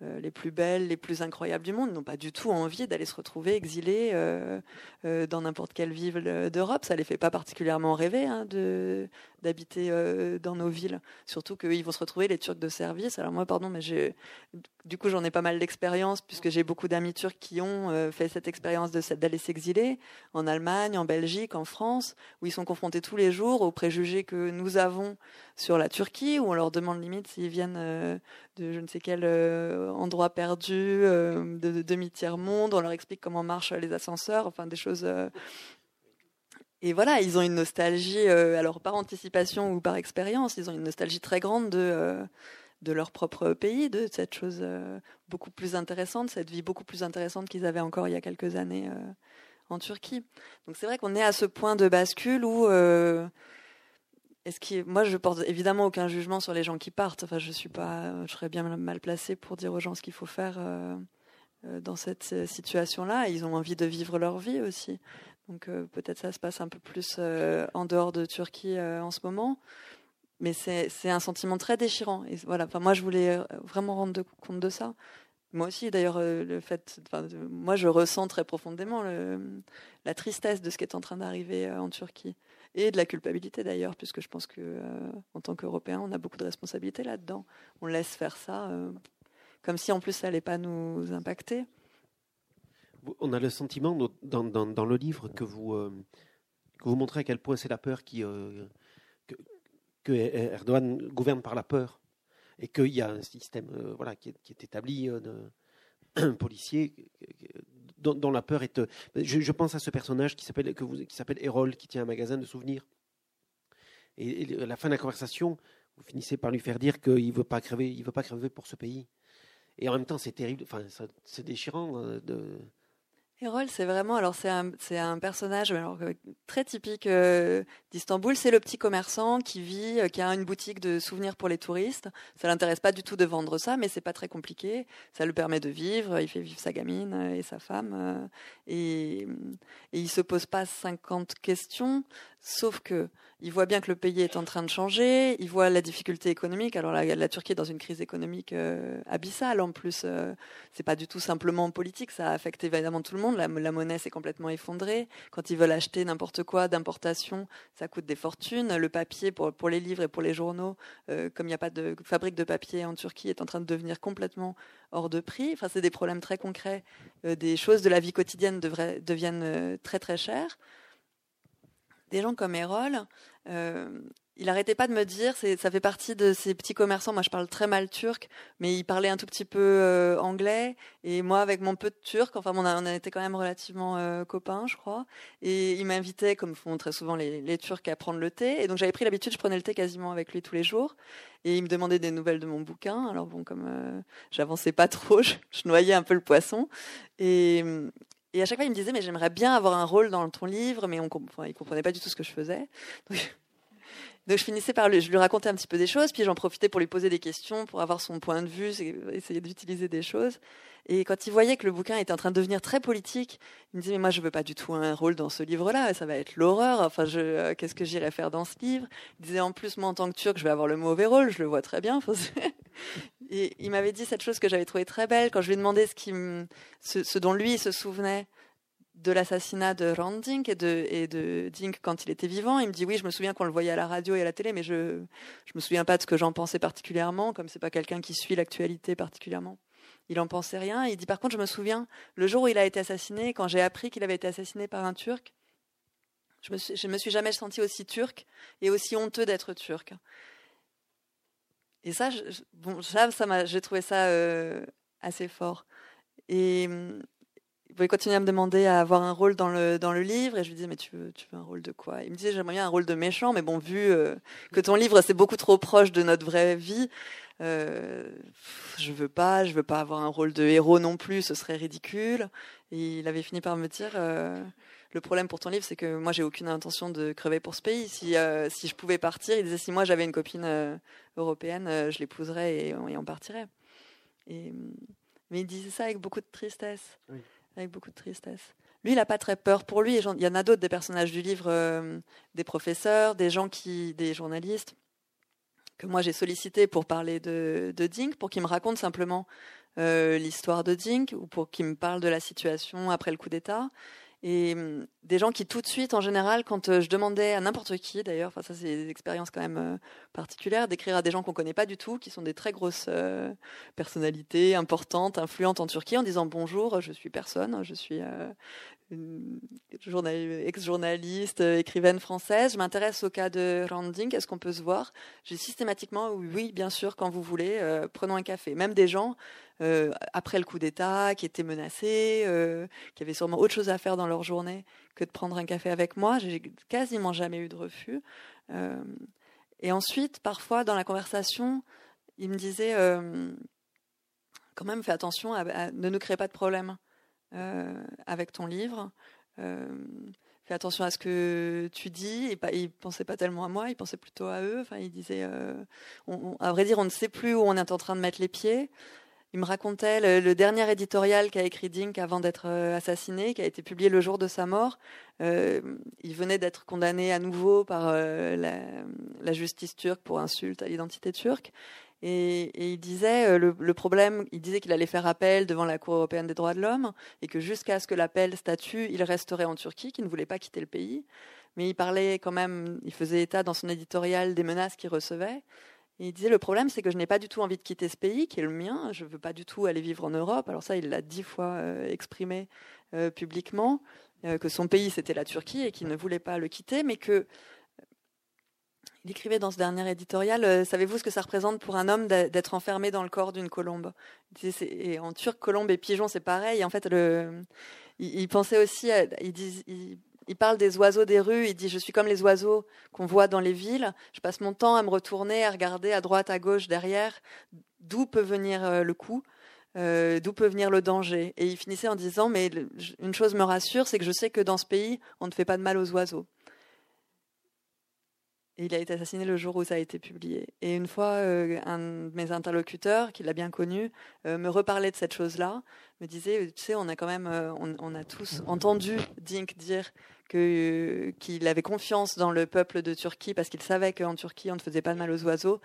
les plus belles, les plus incroyables du monde, n'ont pas du tout envie d'aller se retrouver exilés euh, euh, dans n'importe quelle ville d'Europe. Ça les fait pas particulièrement rêver hein, de d'habiter dans nos villes. Surtout qu'ils vont se retrouver les Turcs de service. Alors moi, pardon, mais du coup j'en ai pas mal d'expérience puisque j'ai beaucoup d'amis turcs qui ont fait cette expérience d'aller s'exiler en Allemagne, en Belgique, en France, où ils sont confrontés tous les jours aux préjugés que nous avons sur la Turquie, où on leur demande limite s'ils viennent de je ne sais quel endroits perdus euh, de, demi-tiers monde. On leur explique comment marchent les ascenseurs, enfin des choses. Euh. Et voilà, ils ont une nostalgie, euh, alors par anticipation ou par expérience, ils ont une nostalgie très grande de, de leur propre pays, de cette chose beaucoup plus intéressante, cette vie beaucoup plus intéressante qu'ils avaient encore il y a quelques années en Turquie. Donc c'est vrai qu'on est à ce point de bascule où est-ce moi, je porte évidemment aucun jugement sur les gens qui partent. Enfin, je suis pas, je serais bien mal placée pour dire aux gens ce qu'il faut faire euh, euh, dans cette euh, situation-là. Ils ont envie de vivre leur vie aussi. Donc peut-être ça se passe un peu plus en dehors de Turquie en ce moment. Mais c'est un sentiment très déchirant. Et voilà. Enfin, moi, je voulais vraiment rendre compte de ça. Moi aussi, d'ailleurs, le fait, moi, je ressens très profondément la tristesse de ce qui est en train d'arriver en Turquie et de la culpabilité d'ailleurs, puisque je pense que euh, en tant qu'Européens, on a beaucoup de responsabilités là-dedans. On laisse faire ça, euh, comme si en plus ça n'allait pas nous impacter. On a le sentiment dans, le livre que vous, euh, que vous montrez à quel point c'est la peur qui que, que, Erdogan gouverne par la peur et qu'il y a un système voilà qui est, qui est établi de policier dont, la peur est. Euh, je, pense à ce personnage qui s'appelle qui s'appelle Erol, qui tient un magasin de souvenirs. Et, à la fin de la conversation, vous finissez par lui faire dire qu'il veut pas crever, il veut pas crever pour ce pays. Et en même temps, c'est terrible. Enfin, c'est déchirant euh, de Erol, c'est vraiment, alors c'est un, personnage euh, très typique euh, d'Istanbul. C'est le petit commerçant qui vit, euh, qui a une boutique de souvenirs pour les touristes. Ça l'intéresse pas du tout de vendre ça, mais c'est pas très compliqué. Ça lui permet de vivre. Il fait vivre sa gamine et sa femme, et, et il se pose pas 50 questions. Sauf que il voit bien que le pays est en train de changer, il voit la difficulté économique. Alors la, Turquie est dans une crise économique euh, abyssale en plus. Euh, c'est pas du tout simplement politique, ça affecte évidemment tout le monde. La, monnaie s'est complètement effondrée. Quand ils veulent acheter n'importe quoi d'importation, ça coûte des fortunes. Le papier pour, les livres et pour les journaux, euh, comme il n'y a pas de fabrique de papier en Turquie, est en train de devenir complètement hors de prix. Enfin, c'est des problèmes très concrets. des choses de la vie quotidienne deviennent très très chères des gens comme Erol, euh, il arrêtait pas de me dire, ça fait partie de ces petits commerçants. Moi, je parle très mal turc, mais il parlait un tout petit peu euh, anglais. Et moi, avec mon peu de turc, enfin, on a, on quand même relativement euh, copains, je crois. Et il m'invitait, comme font très souvent les, les, Turcs, à prendre le thé. Et donc, j'avais pris l'habitude, je prenais le thé quasiment avec lui tous les jours. Et il me demandait des nouvelles de mon bouquin. Alors bon, comme euh, j'avançais pas trop, je, je, noyais un peu le poisson. Et, et à chaque fois, il me disait, mais j'aimerais bien avoir un rôle dans ton livre, mais on, enfin, il comprenait pas du tout ce que je faisais. Donc je finissais par lui, je lui racontais un petit peu des choses, puis j'en profitais pour lui poser des questions, pour avoir son point de vue, essayer d'utiliser des choses. Et quand il voyait que le bouquin était en train de devenir très politique, il me disait mais moi je veux pas du tout un rôle dans ce livre-là, ça va être l'horreur. Enfin, euh, qu'est-ce que j'irai faire dans ce livre? Il disait en plus moi en tant que Turc, je vais avoir le mauvais rôle, je le vois très bien. Il m'avait dit cette chose que j'avais trouvée très belle quand je lui ai demandé ce, dont lui se souvenait de l'assassinat de Randink et de, Dink quand il était vivant. Il me dit oui, je me souviens qu'on le voyait à la radio et à la télé, mais je je me souviens pas de ce que j'en pensais particulièrement, comme c'est pas quelqu'un qui suit l'actualité particulièrement. Il en pensait rien. Il dit par contre, je me souviens le jour où il a été assassiné, quand j'ai appris qu'il avait été assassiné par un Turc, je me me suis jamais senti aussi turc et aussi honteux d'être turc. Et ça, bon, ça, j'ai trouvé ça euh, assez fort. Et il pouvait continuer à me demander à avoir un rôle dans le, dans le livre. Et je lui disais, mais tu veux, tu veux un rôle de quoi? Il me disait, j'aimerais bien un rôle de méchant, mais bon, vu euh, que ton livre, c'est beaucoup trop proche de notre vraie vie, euh, je veux pas, je veux pas avoir un rôle de héros non plus, ce serait ridicule. Et il avait fini par me dire, euh, le problème pour ton livre, c'est que moi, j'ai aucune intention de crever pour ce pays. Si, euh, si je pouvais partir, il disait, si moi j'avais une copine européenne, je l'épouserais et, et, on partirait. Et, mais il disait ça avec beaucoup de tristesse. Oui avec beaucoup de tristesse. Lui, il n'a pas très peur pour lui. Il y en a d'autres, des personnages du livre, euh, des professeurs, des gens qui, des journalistes que moi j'ai sollicité pour parler de, de Dink, pour qu'il me raconte simplement euh, l'histoire de Dink ou pour qu'il me parle de la situation après le coup d'État. Et hum, des gens qui tout de suite, en général, quand euh, je demandais à n'importe qui, d'ailleurs, enfin ça c'est des expériences quand même euh, particulières, d'écrire à des gens qu'on connaît pas du tout, qui sont des très grosses euh, personnalités importantes, influentes en Turquie, en disant bonjour, je suis personne, je suis ex-journaliste, écrivaine française. Je m'intéresse au cas de Randing. Est-ce qu'on peut se voir? J'ai systématiquement, oui, bien sûr, quand vous voulez, prenons un café. Même des gens euh, après le coup d'État, qui étaient menacés, euh, qui avaient sûrement autre chose à faire dans leur journée que de prendre un café avec moi. J'ai quasiment jamais eu de refus. Euh, et ensuite, parfois, dans la conversation, il me disait quand même, fais attention, ne nous crée pas de problème avec ton livre. fais attention à ce que tu dis. Et pas, il pensait pas tellement à moi, il pensait plutôt à eux. Enfin, il disait, à vrai dire, on ne sait plus où on est en train de mettre les pieds il me racontait le, dernier éditorial qu'a écrit Dink avant d'être euh, assassiné, qui a été publié le jour de sa mort. Euh, il venait d'être condamné à nouveau par euh, la, justice turque pour insulte à l'identité turque. Et, il disait le, problème, il disait qu'il allait faire appel devant la Cour européenne des droits de l'homme et que jusqu'à ce que l'appel statue, il resterait en Turquie, qu'il ne voulait pas quitter le pays. Mais il parlait quand même, il faisait état dans son éditorial des menaces qu'il recevait il disait le problème, c'est que je n'ai pas du tout envie de quitter ce pays, qui est le mien. Je ne veux pas du tout aller vivre en Europe. Alors ça, il l'a dix fois euh, exprimé euh, publiquement, euh, que son pays, c'était la Turquie et qu'il ne voulait pas le quitter, mais que... Il écrivait dans ce dernier éditorial, savez-vous ce que ça représente pour un homme d'être enfermé dans le corps d'une colombe? Et en turc, colombe et pigeon, c'est pareil. En fait, il, pensait aussi, il il parle des oiseaux des rues, il dit je suis comme les oiseaux qu'on voit dans les villes, je passe mon temps à me retourner, à regarder à droite, à gauche, derrière, d'où peut venir euh, le coup, euh, d'où peut venir le danger? Et il finissait en disant mais une chose me rassure, c'est que je sais que dans ce pays, on ne fait pas de mal aux oiseaux. Et il a été assassiné le jour où ça a été publié. Et une fois, euh, un de mes interlocuteurs, qui l'a bien connu, me reparlait de cette chose-là, me disait, tu sais, on a quand même, on, on, a tous entendu Dink dire qu'il avait confiance dans le peuple de Turquie parce qu'il savait qu'en Turquie on ne faisait pas de mal aux oiseaux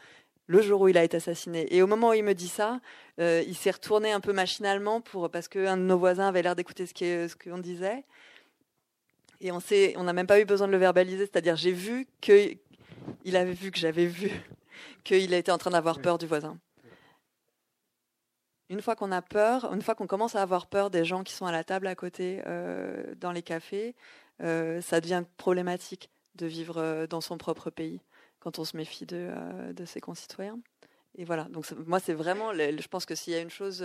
le jour où il a été assassiné. Et au moment où il me dit ça, euh, il s'est retourné un peu machinalement pour parce qu'un de nos voisins avait l'air d'écouter ce qu'on disait. Et on sait, on n'a même pas eu besoin de le verbaliser, c'est-à-dire j'ai vu que il avait vu que j'avais vu qu'il était en train d'avoir peur du voisin. Une fois qu'on a peur, une fois qu'on commence à avoir peur des gens qui sont à la table à côté euh, dans les cafés, euh, ça devient problématique de vivre euh, dans son propre pays quand on se méfie de, euh, de ses concitoyens. Et voilà, donc moi c'est vraiment, je pense que s'il y a une chose,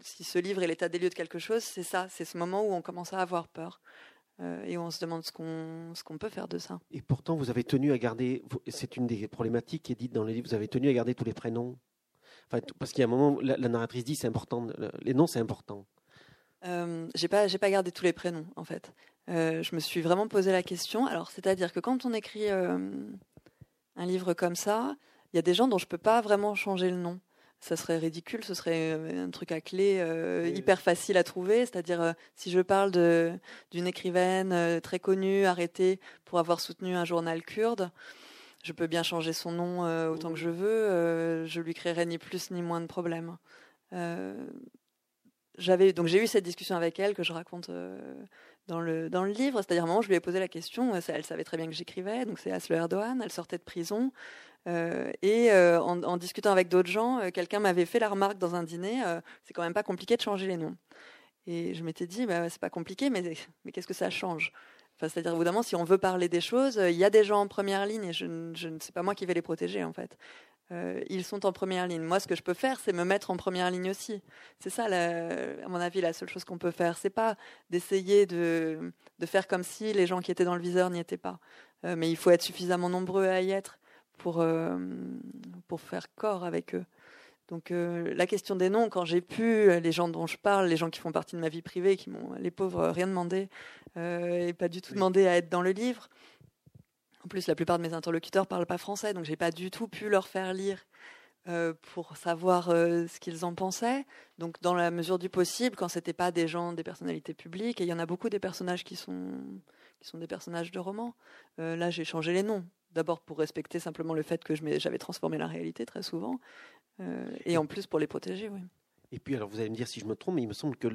si ce livre est l'état des lieux de quelque chose, c'est ça, c'est ce moment où on commence à avoir peur. Et où on se demande ce qu'on qu'on peut faire de ça. Et pourtant, vous avez tenu à garder, c'est une des problématiques qui est dite dans le livre, vous avez tenu à garder tous les prénoms. Enfin, parce qu'il y a un moment, la, la narratrice dit c'est important, les noms c'est important. Euh, j'ai pas, pas gardé tous les prénoms en fait. Euh, je me suis vraiment posé la question. Alors, c'est-à-dire que quand on écrit, euh, un livre comme ça, il y a des gens dont je peux pas vraiment changer le nom. Ça serait ridicule, ce serait un truc à clé hyper facile à trouver. C'est-à-dire, si je parle d'une écrivaine très connue, arrêtée pour avoir soutenu un journal kurde, je peux bien changer son nom autant que je veux. je lui créerai ni plus ni moins de problèmes j'avais donc j'ai eu cette discussion avec elle que je raconte euh, dans le dans le livre. C'est-à-dire, un moment, je lui ai posé la question. Euh, elle savait très bien que j'écrivais, donc c'est Asle Erdogan. Elle sortait de prison euh, et en, discutant avec d'autres gens, quelqu'un m'avait fait la remarque dans un dîner. c'est quand même pas compliqué de changer les noms. Et je m'étais dit, bah, c'est pas compliqué, mais mais qu'est-ce que ça change? Enfin, c'est-à-dire, évidemment, si on veut parler des choses, il y a des gens en première ligne et je, ne sais pas moi qui vais les protéger, en fait. Euh, ils sont en première ligne. Moi, ce que je peux faire, c'est me mettre en première ligne aussi. C'est ça, à mon avis, la seule chose qu'on peut faire. C'est pas d'essayer de, faire comme si les gens qui étaient dans le viseur n'y étaient pas. Euh, mais il faut être suffisamment nombreux à y être pour, euh, pour faire corps avec eux. Donc la question des noms, quand j'ai pu, les gens dont je parle, les gens qui font partie de ma vie privée, qui m'ont, les pauvres, rien demandé, et pas du tout demandé à être dans le livre, en plus, la plupart de mes interlocuteurs parlent pas français, donc j'ai pas du tout pu leur faire lire euh, pour savoir euh, ce qu'ils en pensaient. Donc, dans la mesure du possible, quand c'était pas des gens, des personnalités publiques, et il y en a beaucoup des personnages qui sont qui sont des personnages de romans. Euh, là, j'ai changé les noms. D'abord pour respecter simplement le fait que j'avais transformé la réalité très souvent, et en plus pour les protéger. Oui. Et puis, alors vous allez me dire si je me trompe, mais il me semble que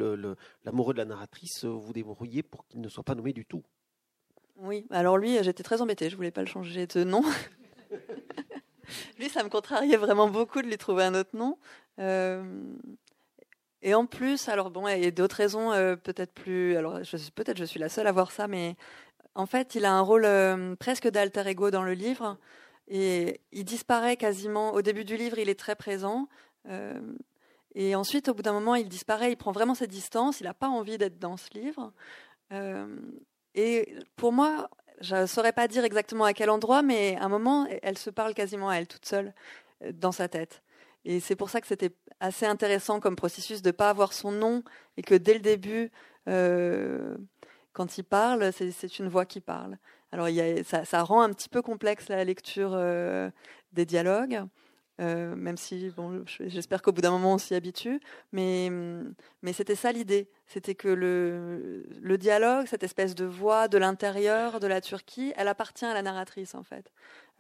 l'amoureux de la narratrice, vous débrouillez pour qu'il ne soit pas nommé du tout. Oui, alors lui, j'étais très embêtée, je voulais pas le changer de nom. lui, ça me contrariait vraiment beaucoup de lui trouver un autre nom. Euh, et en plus, alors bon, il y a d'autres raisons euh, peut-être plus. Alors peut-être je suis la seule à voir ça, mais en fait, il a un rôle euh, presque d'alter ego dans le livre. Et il disparaît quasiment. Au début du livre, il est très présent. et ensuite, au bout d'un moment, il disparaît. Il prend vraiment ses distances. Il n'a pas envie d'être dans ce livre. Et pour moi, je ne saurais pas dire exactement à quel endroit, mais à un moment, elle se parle quasiment à elle toute seule euh, dans sa tête. Et c'est pour ça que c'était assez intéressant comme processus de ne pas avoir son nom et que dès le début, euh, quand il parle, c'est une voix qui parle. Alors a, ça, rend un petit peu complexe la lecture euh, des dialogues. Euh, même si bon, j'espère qu'au bout d'un moment on s'y habitue. Mais, mais c'était ça l'idée. C'était que le, le dialogue, cette espèce de voix de l'intérieur de la Turquie, elle appartient à la narratrice en fait.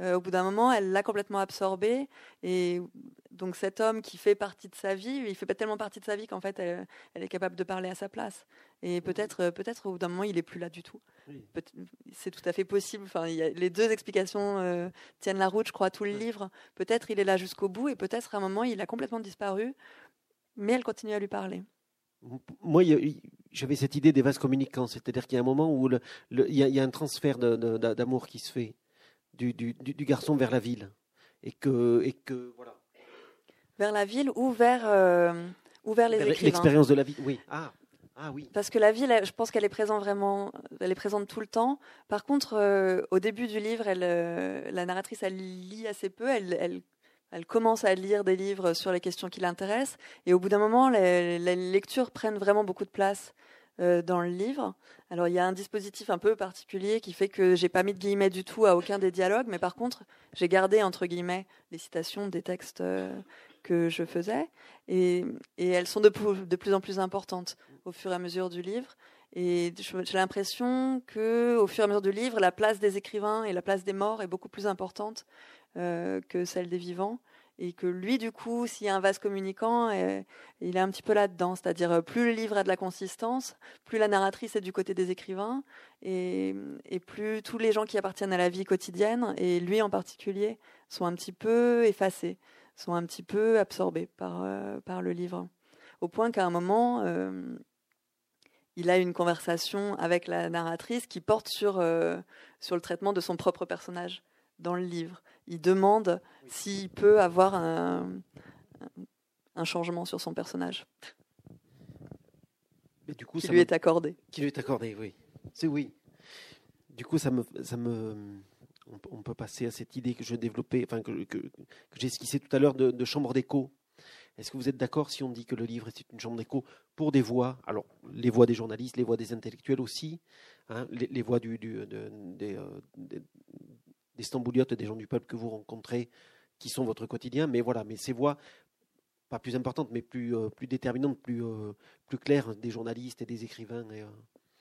Euh, au bout d'un moment, elle l'a complètement absorbé. Et donc cet homme qui fait partie de sa vie, il fait pas tellement partie de sa vie qu'en fait, elle, est capable de parler à sa place. Et peut-être, peut-être au bout d'un moment, il est plus là du tout. C'est tout à fait possible. Enfin, les deux explications euh, tiennent la route, je crois, tout le livre. Peut-être il est là jusqu'au bout, et peut-être à un moment, il a complètement disparu, mais elle continue à lui parler. Moi, j'avais cette idée des vases communicants, c'est-à-dire qu'il y a un moment où il y, a un transfert d'amour qui se fait du, du, du, garçon vers la ville. Et que, et que voilà. Vers la ville ou vers, euh, ou vers les écrivains. L'expérience de la ville, oui. Ah. Ah oui. Parce que la ville, je pense qu'elle est présente vraiment, elle est présente tout le temps. Par contre, euh, au début du livre, elle, euh, la narratrice, elle lit assez peu. Elle, elle, elle, commence à lire des livres sur les questions qui l'intéressent. Et au bout d'un moment, les, lectures prennent vraiment beaucoup de place. Euh, dans le livre. Alors il y a un dispositif un peu particulier qui fait que j'ai pas mis de guillemets du tout à aucun des dialogues, mais par contre j'ai gardé entre guillemets les citations des textes euh, que je faisais et, et elles sont de, de, plus en plus importantes au fur et à mesure du livre. Et j'ai l'impression que au fur et à mesure du livre, la place des écrivains et la place des morts est beaucoup plus importante euh, que celle des vivants et que lui, du coup, s'il y a un vase communicant, euh, il est un petit peu là-dedans. C'est-à-dire, euh, plus le livre a de la consistance, plus la narratrice est du côté des écrivains, et, plus tous les gens qui appartiennent à la vie quotidienne, et lui en particulier, sont un petit peu effacés, sont un petit peu absorbés par, par le livre. Au point qu'à un moment, il a une conversation avec la narratrice qui porte sur, sur le traitement de son propre personnage dans le livre. Il demande s'il peut avoir un, un, changement sur son personnage. Mais du coup, qui lui est accordé. Qui lui est accordé, oui. C'est oui. Du coup, ça me, ça me, on, peut passer à cette idée que je développais, enfin que, que, que j'ai esquissé tout à l'heure de, de chambre d'écho. Est-ce que vous êtes d'accord si on dit que le livre est une chambre d'écho pour des voix? Alors, les voix des journalistes, les voix des intellectuels aussi, hein, les, voix du, du, de, des, euh, des Stambouliotes, des gens du peuple que vous rencontrez, qui sont votre quotidien. Mais voilà, mais ces voix, pas plus importantes, mais plus, plus déterminantes, plus, plus claires, des journalistes et des écrivains. Et,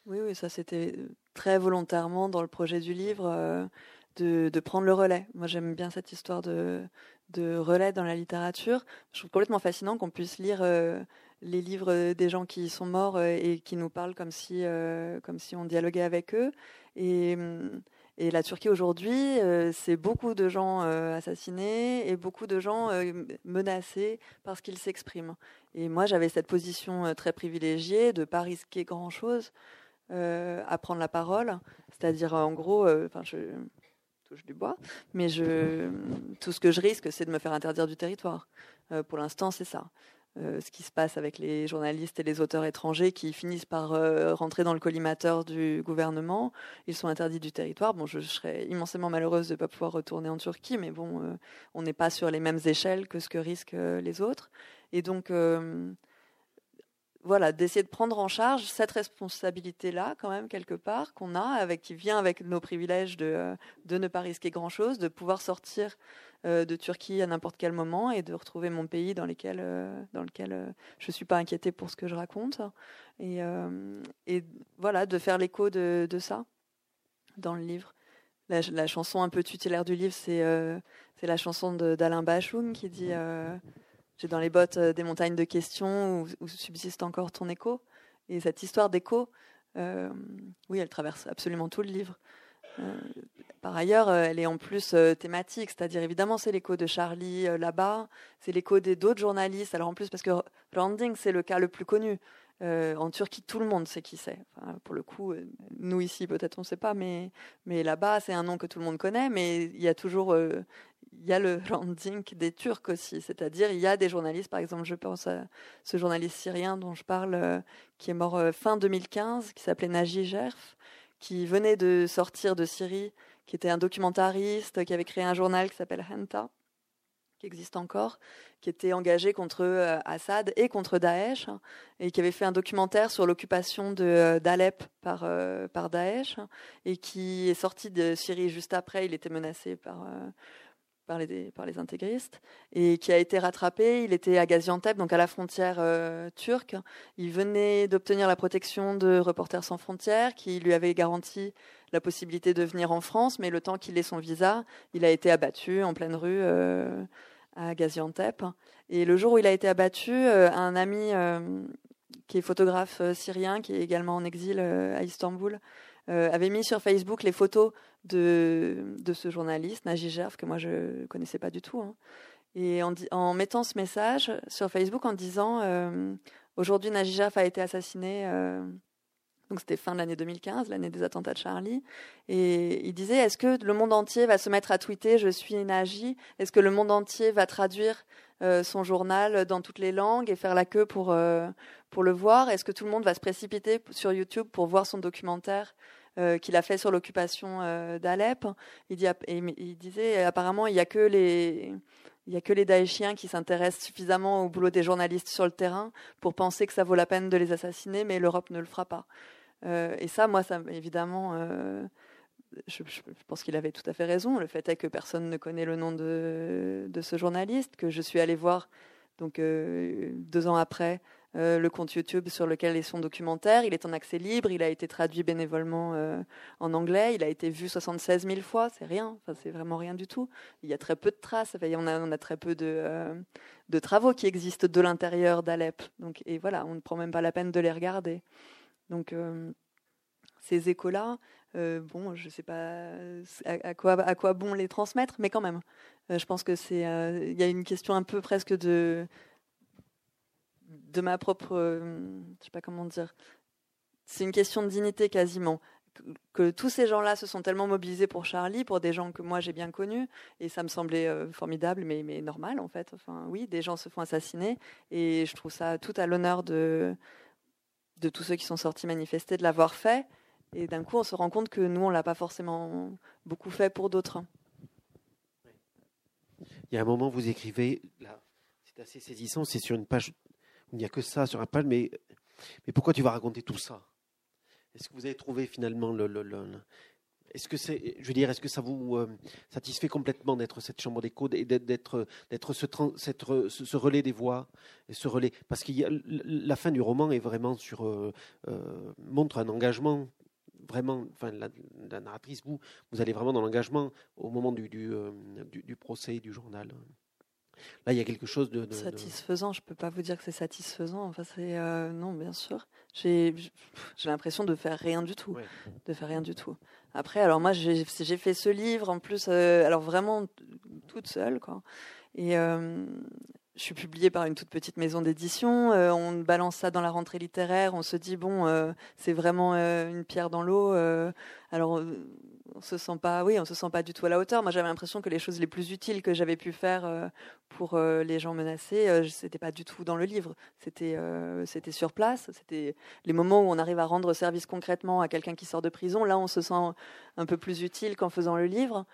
oui, oui, ça c'était très volontairement dans le projet du livre de, de, prendre le relais. Moi j'aime bien cette histoire de, de relais dans la littérature. Je trouve complètement fascinant qu'on puisse lire les livres des gens qui sont morts euh, et qui nous parlent comme si, euh, comme si on dialoguait avec eux. Et, mm, et la Turquie aujourd'hui, euh, c'est beaucoup de gens assassinés et beaucoup de gens menacés parce qu'ils s'expriment. Et moi, j'avais cette position très privilégiée de ne pas risquer grand-chose à prendre la parole. C'est-à-dire, en gros, enfin, je touche du bois, mais tout ce que je risque, c'est de me faire interdire du territoire. pour l'instant, c'est ça. Euh, ce qui se passe avec les journalistes et les auteurs étrangers qui finissent par euh, rentrer dans le collimateur du gouvernement. Ils sont interdits du territoire. Bon, je, serais immensément malheureuse de ne pas pouvoir retourner en Turquie, mais bon, euh, on n'est pas sur les mêmes échelles que ce que risquent les autres. Et donc, voilà, d'essayer de prendre en charge cette responsabilité-là, quand même, quelque part, qu'on a, avec, qui vient avec nos privilèges de, de ne pas risquer grand-chose, de pouvoir sortir de Turquie à n'importe quel moment et de retrouver mon pays dans, euh, dans lequel euh, je ne suis pas inquiétée pour ce que je raconte. Et, et voilà, de faire l'écho de, de, ça dans le livre. La, chanson un peu tutélaire du livre, c'est la chanson d'Alain Bachung qui dit J'ai dans les bottes des montagnes de questions où, subsiste encore ton écho. Et cette histoire d'écho, oui, elle traverse absolument tout le livre. Par ailleurs, euh, elle est en plus euh, thématique, c'est-à-dire évidemment c'est l'écho de Charlie euh, là-bas, c'est l'écho des d'autres journalistes. Alors en plus parce que Randing c'est le cas le plus connu. en Turquie, tout le monde sait qui c'est. pour le coup, nous ici peut-être on ne sait pas, mais mais là-bas c'est un nom que tout le monde connaît. Mais il y a toujours il y a le Randing des Turcs aussi, c'est-à-dire il y a des journalistes, par exemple, je pense à ce journaliste syrien dont je parle, qui est mort fin 2015, qui s'appelait Naji Gerf, qui venait de sortir de Syrie qui était un documentariste, qui avait créé un journal qui s'appelle Henta, qui existe encore, qui était engagé contre euh, Assad et contre Daesh, et qui avait fait un documentaire sur l'occupation euh, d'Alep par, euh, par Daesh, et qui est sorti de Syrie juste après. Il était menacé par, par les, par les intégristes et qui a été rattrapé. Il était à Gaziantep, donc à la frontière euh, turque. Il venait d'obtenir la protection de Reporters sans frontières qui lui avait garanti la possibilité de venir en France, mais le temps qu'il ait son visa, il a été abattu en pleine rue euh, à Gaziantep. Et le jour où il a été abattu, euh, un ami qui est photographe syrien, qui est également en exil à Istanbul, avait mis sur Facebook les photos de, de ce journaliste, Naji Gerf, que moi je ne connaissais pas du tout. Hein. Et en, mettant ce message sur Facebook en disant euh, Aujourd'hui, Naji Gerf a été assassiné. Euh, donc c'était fin de l'année 2015, l'année des attentats de Charlie. Et il disait Est-ce que le monde entier va se mettre à tweeter Je suis Naji Est-ce que le monde entier va traduire euh, son journal dans toutes les langues et faire la queue pour, pour le voir Est-ce que tout le monde va se précipiter sur YouTube pour voir son documentaire euh, qu'il a fait sur l'occupation euh, d'Alep? Il, disait apparemment il n'y a que les il a que les qui s'intéressent suffisamment au boulot des journalistes sur le terrain pour penser que ça vaut la peine de les assassiner, mais l'Europe ne le fera pas. Euh, et ça, moi, ça évidemment, je, pense qu'il avait tout à fait raison. Le fait est que personne ne connaît le nom de, ce journaliste, que je suis allée voir donc deux ans après euh, le compte YouTube sur lequel est son documentaire. Il est en accès libre, il a été traduit bénévolement euh, en anglais, il a été vu 76 000 fois, c'est rien, enfin, c'est vraiment rien du tout. Il y a très peu de traces, on, a, on a très peu de, euh, travaux qui existent de l'intérieur d'Alep. Et voilà, on ne prend même pas la peine de les regarder. Donc ces échos-là, bon, je ne sais pas à, quoi, à quoi bon les transmettre, mais quand même, je pense que c'est, il y a une question un peu presque de de ma propre, euh, je sais pas comment dire, c'est une question de dignité quasiment. Que, tous ces gens-là se sont tellement mobilisés pour Charlie, pour des gens que moi j'ai bien connus, et ça me semblait euh, formidable, mais, mais normal en fait. Enfin, oui, des gens se font assassiner, et je trouve ça tout à l'honneur de, de tous ceux qui sont sortis manifester de l'avoir fait. Et d'un coup, on se rend compte que nous, on l'a pas forcément beaucoup fait pour d'autres. Il y a un moment, vous écrivez, c'est assez saisissant, c'est sur une page il n'y a que ça sur un page, mais, mais pourquoi tu vas raconter tout ça? Est-ce que vous avez trouvé finalement le, Est-ce que c'est, je veux dire, est-ce que ça vous euh, satisfait complètement d'être cette chambre d'écho et d'être, d'être ce, ce, relais des voix et ce relais? Parce que la fin du roman est vraiment sur euh, euh, montre un engagement vraiment. Enfin, la, narratrice, vous, vous allez vraiment dans l'engagement au moment du, du, du procès du journal. Là, il y a quelque chose de, satisfaisant. Je peux pas vous dire que c'est satisfaisant. Enfin, c'est euh, non, bien sûr. J'ai l'impression de faire rien du tout, de faire rien du tout. Après, alors moi, j'ai fait ce livre en plus, euh, alors vraiment toute seule, quoi. Et euh, je suis publiée par une toute petite maison d'édition. on balance ça dans la rentrée littéraire. On se dit bon, c'est vraiment une pierre dans l'eau. alors on se sent pas, oui, on se sent pas du tout à la hauteur. Moi, j'avais l'impression que les choses les plus utiles que j'avais pu faire euh, pour euh, les gens menacés, euh, c'était pas du tout dans le livre. C'était, c'était sur place. C'était les moments où on arrive à rendre service concrètement à quelqu'un qui sort de prison. Là, on se sent un peu plus utile qu'en faisant le livre.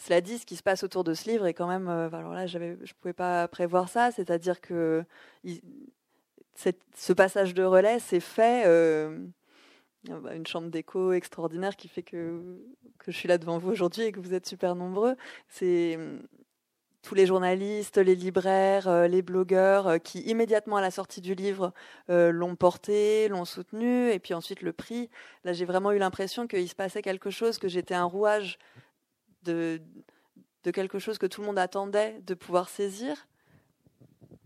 Cela dit, ce qui se passe autour de ce livre est quand même. alors là, je pouvais pas prévoir ça. C'est-à-dire que ce passage de relais s'est fait ah bah, une chambre d'écho extraordinaire qui fait que, que je suis là devant vous aujourd'hui et que vous êtes super nombreux. C'est hum, tous les journalistes, les libraires, euh, les blogueurs euh, qui immédiatement à la sortie du livre euh, l'ont porté, l'ont soutenu, et puis ensuite le prix. Là, j'ai vraiment eu l'impression qu'il se passait quelque chose, que j'étais un rouage de, quelque chose que tout le monde attendait de pouvoir saisir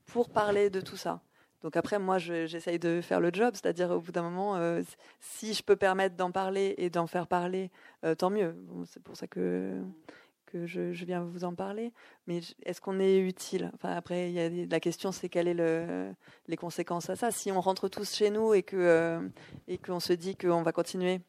pour parler de tout ça. Donc après, moi, j'essaye de faire le job, c'est-à-dire au bout d'un moment, euh, si je peux permettre d'en parler et d'en faire parler, euh, tant mieux. c'est pour ça que que je, viens vous en parler. Mais est-ce qu'on est utile? Enfin après, y a la question, c'est quelles sont le, les conséquences à ça? Si on rentre tous chez nous et que euh, et qu'on se dit qu'on va continuer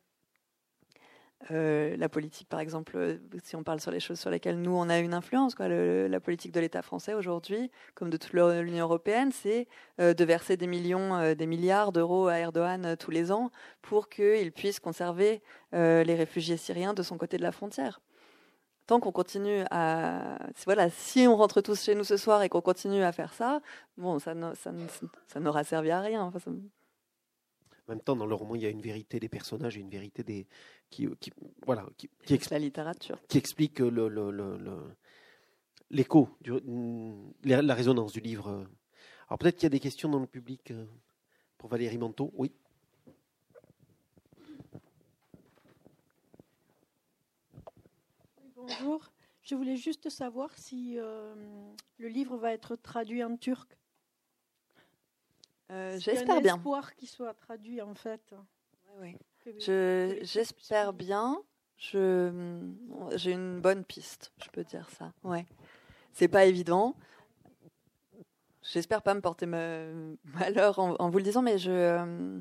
euh, la politique, par exemple, euh, si on parle sur les choses sur lesquelles nous, on a une influence, quoi, la politique de l'État français aujourd'hui, comme de toute l'Union européenne, c'est euh, de verser des millions, des milliards d'euros à Erdogan tous les ans pour qu'il puisse conserver les réfugiés syriens de son côté de la frontière. Tant qu'on continue à, voilà, si on rentre tous chez nous ce soir et qu'on continue à faire ça, bon, ça, n'aura servi à rien. En même temps, dans le roman, il y a une vérité des personnages et une vérité des qui, voilà qui, explique la littérature, qui explique le, l'écho, la résonance du livre. Alors peut-être qu'il y a des questions dans le public euh, pour Valérie Manteau? Oui. Bonjour. Je voulais juste savoir si euh, le livre va être traduit en turc. Euh, j'espère bien. espoir qu'il soit traduit en fait. j'espère bien. Je, j'ai une bonne piste, je peux dire ça. Ouais. C'est pas évident. J'espère pas me porter malheur en, vous le disant, mais je, euh,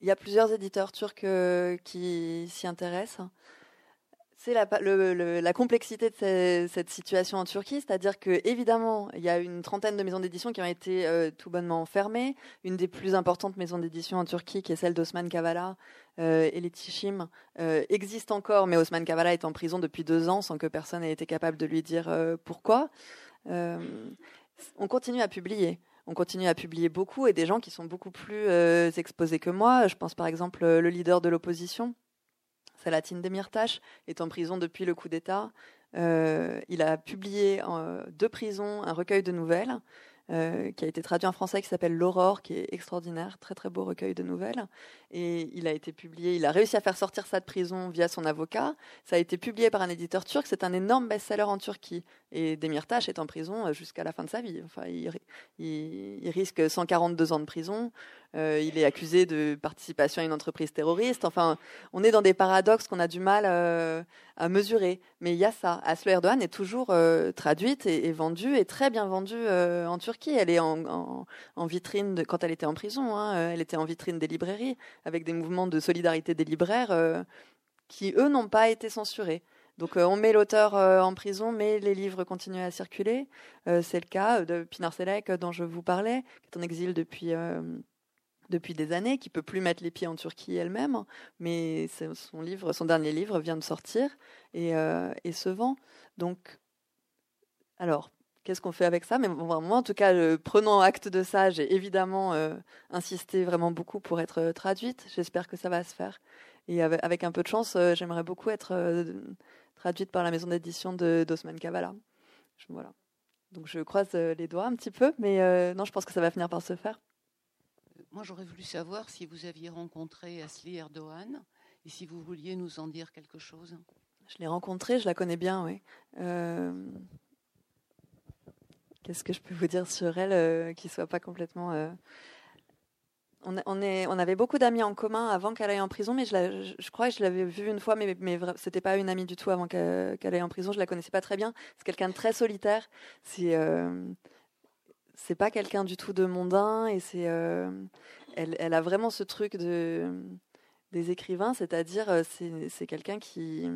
il y a plusieurs éditeurs turcs euh, qui s'y intéressent c'est la, complexité de cette, situation en Turquie, c'est-à-dire que évidemment, il y a une trentaine de maisons d'édition qui ont été euh, tout bonnement fermées. Une des plus importantes maisons d'édition en Turquie, qui est celle d'Osman Kavala euh, et les Tishim, euh, existe encore, mais Osman Kavala est en prison depuis deux ans sans que personne ait été capable de lui dire pourquoi. on continue à publier on continue à publier beaucoup et des gens qui sont beaucoup plus exposés que moi. Je pense par exemple le leader de l'opposition, Salatine Demirtas est en prison depuis le coup d'État. Euh, il a publié de prison un recueil de nouvelles euh, qui a été traduit en français, qui s'appelle L'Aurore, qui est extraordinaire, très très beau recueil de nouvelles. Et il a été publié, il a réussi à faire sortir ça de prison via son avocat. Ça a été publié par un éditeur turc, c'est un énorme best-seller en Turquie. Et Demirtas est en prison euh, jusqu'à la fin de sa vie. Enfin, il risque 142 ans de prison. Euh, il est accusé de participation à une entreprise terroriste. Enfin, on est dans des paradoxes qu'on a du mal euh, à mesurer. Mais il y a ça. Aslo Erdogan est toujours euh, traduite et, vendue, et très bien vendue en Turquie. Elle est en, vitrine quand elle était en prison. Hein. elle était en vitrine des librairies avec des mouvements de solidarité des libraires qui, eux, n'ont pas été censurés. Donc on met l'auteur en prison, mais les livres continuent à circuler. c'est le cas de Pinar Selek dont je vous parlais, qui est en exil depuis depuis des années, qui peut plus mettre les pieds en Turquie elle-même, mais son dernier livre vient de sortir et, euh, se vend. Donc, alors, qu'est-ce qu'on fait avec ça? Mais moi, en tout cas, euh, prenant acte de ça, j'ai évidemment euh, insisté vraiment beaucoup pour être traduite. J'espère que ça va se faire. Et avec, un peu de chance, j'aimerais beaucoup être traduite par la maison d'édition d'Osman Kavala. Donc je croise les doigts un petit peu, mais non, je pense que ça va finir par se faire. Moi, j'aurais voulu savoir si vous aviez rencontré Asli Erdogan et si vous vouliez nous en dire quelque chose. Je l'ai rencontrée, je la connais bien, oui. Euh, qu'est-ce que je peux vous dire sur elle euh, qui soit pas complètement. Euh, on, on, est, on, avait beaucoup d'amis en commun avant qu'elle aille en prison, mais je, je, crois que je l'avais vue une fois, mais, mais c'était pas une amie du tout avant qu'elle aille en prison. Je la connaissais pas très bien. C'est quelqu'un de très solitaire. C'est c'est pas quelqu'un du tout de mondain et c'est euh, elle, a vraiment ce truc de des écrivains, c'est-à-dire euh, c'est quelqu'un qui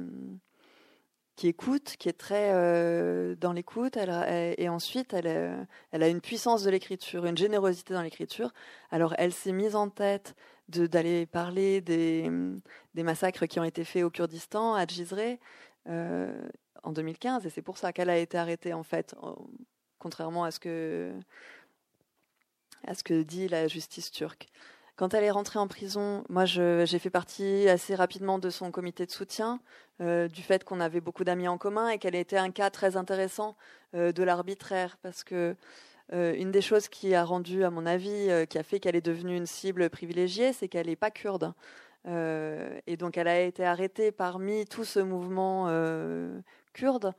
qui écoute, qui est très euh, dans l'écoute, et ensuite elle, a une puissance de l'écriture, une générosité dans l'écriture. Alors elle s'est mise en tête d'aller parler des, massacres qui ont été faits au Kurdistan, à Djizre, en 2015, et c'est pour ça qu'elle a été arrêtée en fait contrairement à ce que, dit la justice turque. Quand elle est rentrée en prison, moi j'ai fait partie assez rapidement de son comité de soutien, euh, du fait qu'on avait beaucoup d'amis en commun et qu'elle était un cas très intéressant euh, de l'arbitraire, parce que euh, une des choses qui a rendu, à mon avis, qui a fait qu'elle est devenue une cible privilégiée, c'est qu'elle n'est pas kurde. et donc elle a été arrêtée parmi tout ce mouvement kurde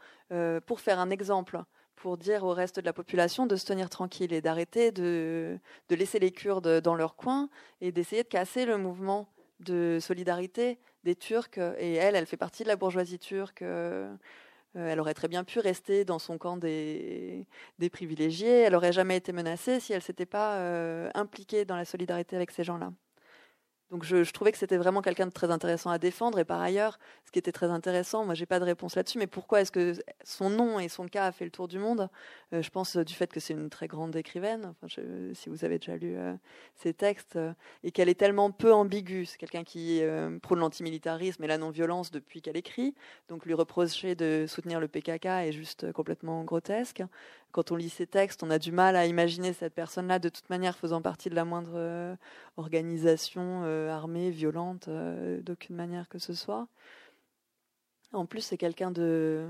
pour faire un exemple pour dire au reste de la population de se tenir tranquille et d'arrêter de, de, laisser les Kurdes dans leur coin et d'essayer de casser le mouvement de solidarité des Turcs. Et elle, elle fait partie de la bourgeoisie turque. Euh, elle aurait très bien pu rester dans son camp des, des privilégiés. Elle n'aurait jamais été menacée si elle s'était pas euh, impliquée dans la solidarité avec ces gens-là. Donc je, trouvais que c'était vraiment quelqu'un de très intéressant à défendre. Et par ailleurs, ce qui était très intéressant, moi j'ai pas de réponse là-dessus, mais pourquoi est-ce que son nom et son cas a fait le tour du monde? Euh, Je pense du fait que c'est une très grande écrivaine. Si vous avez déjà lu euh, ses textes, euh, et qu'elle est tellement peu ambiguë. C'est quelqu'un qui prône l'antimilitarisme et la non-violence depuis qu'elle écrit. Donc lui reprocher de soutenir le PKK est juste complètement grotesque quand on lit ses textes, on a du mal à imaginer cette personne-là de toute manière faisant partie de la moindre euh, organisation euh, armée, violente, euh, d'aucune manière que ce soit. En plus, c'est quelqu'un de,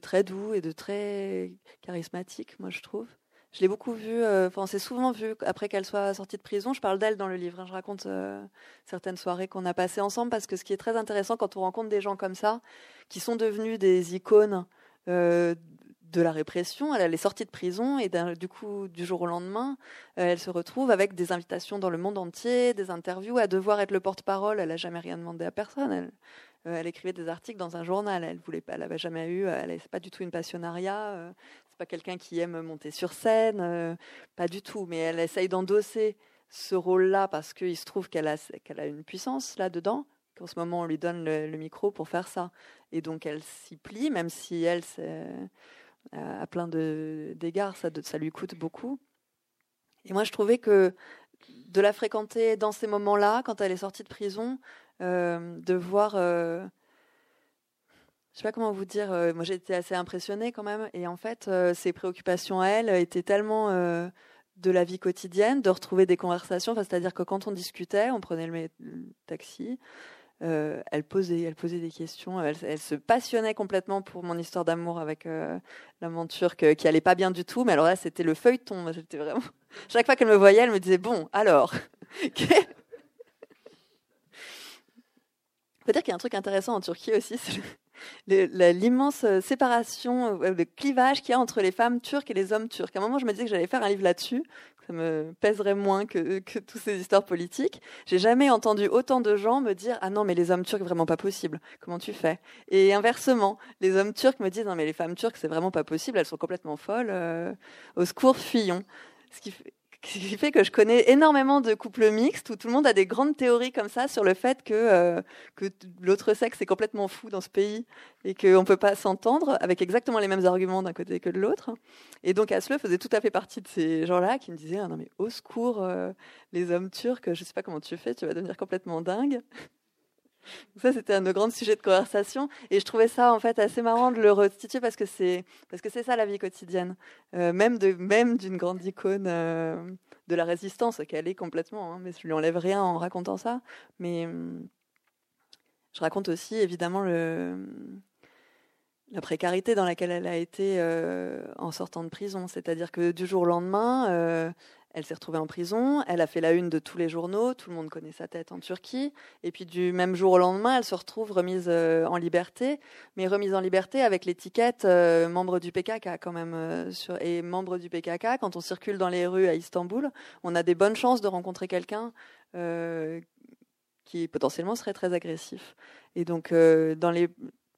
très doux et de très charismatique, moi je trouve. Je l'ai beaucoup vu, enfin, c'est souvent vu après qu'elle soit sortie de prison. Je parle d'elle dans le livre. Hein. je raconte certaines soirées qu'on a passées ensemble parce que ce qui est très intéressant quand on rencontre des gens comme ça, qui sont devenus des icônes de la répression. Elle, est sortie de prison et du coup, du jour au lendemain, euh, elle se retrouve avec des invitations dans le monde entier, des interviews, à devoir être le porte-parole. Elle n'a jamais rien demandé à personne. Elle, euh, écrivait des articles dans un journal. Elle voulait pas, elle n'avait jamais eu. Elle n'est pas du tout une passionnariat. Euh, c'est pas quelqu'un qui aime monter sur scène, pas du tout. Mais elle essaye d'endosser ce rôle-là parce qu'il se trouve qu'elle a, a une puissance là-dedans. Qu'en ce moment, on lui donne le, le, micro pour faire ça. Et donc, elle s'y plie, même si elle, à plein d'égards, ça, ça lui coûte beaucoup. Et moi, je trouvais que de la fréquenter dans ces moments-là, quand elle est sortie de prison, euh, de voir, euh, je sais pas comment vous dire, euh, moi j'étais assez impressionnée quand même, et en fait, ses préoccupations à elle étaient tellement de la vie quotidienne, de retrouver des conversations, c'est-à-dire que quand on discutait, on prenait le taxi, euh, elle posait, elle posait des questions. Elle, se passionnait complètement pour mon histoire d'amour avec euh, l'aventure qui allait pas bien du tout. Mais alors là, c'était le feuilleton. Chaque fois qu'elle me voyait, elle me disait bon, alors. Faut dire qu'il y a un truc intéressant en Turquie aussi, l'immense euh, séparation, le clivage qu'il y a entre les femmes turques et les hommes turcs. À un moment, je me disais que j'allais faire un livre là-dessus, ça me pèserait moins que, que toutes ces histoires politiques. J'ai jamais entendu autant de gens me dire ah non mais les hommes turcs vraiment pas possible. Comment tu fais? Et inversement, les hommes turcs me disent non mais les femmes turques c'est vraiment pas possible. Elles sont complètement folles. Euh, au secours, fuyons. Ce qui fait que je connais énormément de couples mixtes où tout le monde a des grandes théories comme ça sur le fait que, euh, l'autre sexe est complètement fou dans ce pays et qu'on ne peut pas s'entendre avec exactement les mêmes arguments d'un côté que de l'autre. Et donc Asle faisait tout à fait partie de ces gens-là qui me disaient ah non mais au secours, euh, les hommes turcs, je ne sais pas comment tu fais, tu vas devenir complètement dingue. Ça, c'était un de nos grands sujets de conversation. Et je trouvais ça, en fait, assez marrant de le restituer parce que c'est, parce que c'est ça la vie quotidienne. Euh, même, de, même d'une grande icône euh, de la résistance, qu'elle est complètement, hein, mais je lui enlève rien en racontant ça. Mais, je raconte aussi évidemment le, la précarité dans laquelle elle a été euh, en sortant de prison. C'est-à-dire que du jour au lendemain, elle s'est retrouvée en prison, elle a fait la une de tous les journaux, tout le monde connaît sa tête en Turquie, et puis du même jour au lendemain, elle se retrouve remise euh, en liberté, mais remise en liberté avec l'étiquette membre du PKK quand même. Sur, et membre du PKK, quand on circule dans les rues à Istanbul, on a des bonnes chances de rencontrer quelqu'un qui potentiellement serait très agressif. Et donc, dans les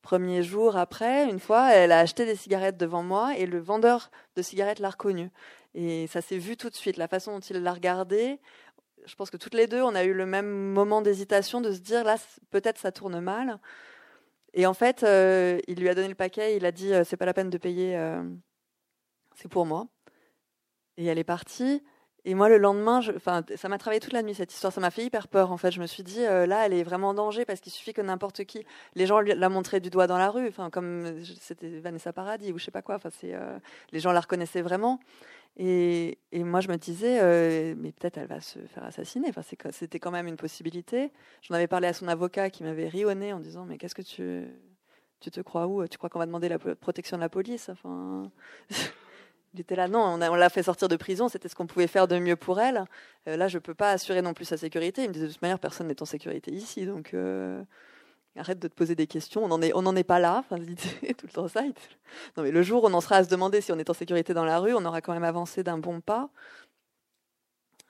Premier jour après, une fois, elle a acheté des cigarettes devant moi et le vendeur de cigarettes l'a reconnue. Et ça s'est vu tout de suite, la façon dont il l'a regardée. Je pense que toutes les deux, on a eu le même moment d'hésitation de se dire là, peut-être ça tourne mal. Et en fait, euh, il lui a donné le paquet, il a dit euh, c'est pas la peine de payer, euh, c'est pour moi. Et elle est partie. Et moi, le lendemain, je, ça m'a travaillé toute la nuit cette histoire. Ça m'a fait hyper peur. En fait, je me suis dit euh, là, elle est vraiment en danger parce qu'il suffit que n'importe qui, les gens la montraient du doigt dans la rue. Enfin, comme c'était Vanessa Paradis ou je sais pas quoi. Enfin, c'est euh, les gens la reconnaissaient vraiment. Et, et moi, je me disais, euh, mais peut-être elle va se faire assassiner. Enfin, c'était quand même une possibilité. J'en avais parlé à son avocat qui m'avait ri au nez en disant, mais qu'est-ce que tu, tu te crois où? Tu crois qu'on va demander la protection de la police? Enfin. Il était là, non, on, l'a fait sortir de prison, c'était ce qu'on pouvait faire de mieux pour elle. Euh, là, je ne peux pas assurer non plus sa sécurité. Il me disait, de toute manière, personne n'est en sécurité ici, donc euh, arrête de te poser des questions. On n'en est, pas là. Enfin, tout le temps ça. Non, mais le jour où on en sera à se demander si on est en sécurité dans la rue, on aura quand même avancé d'un bon pas.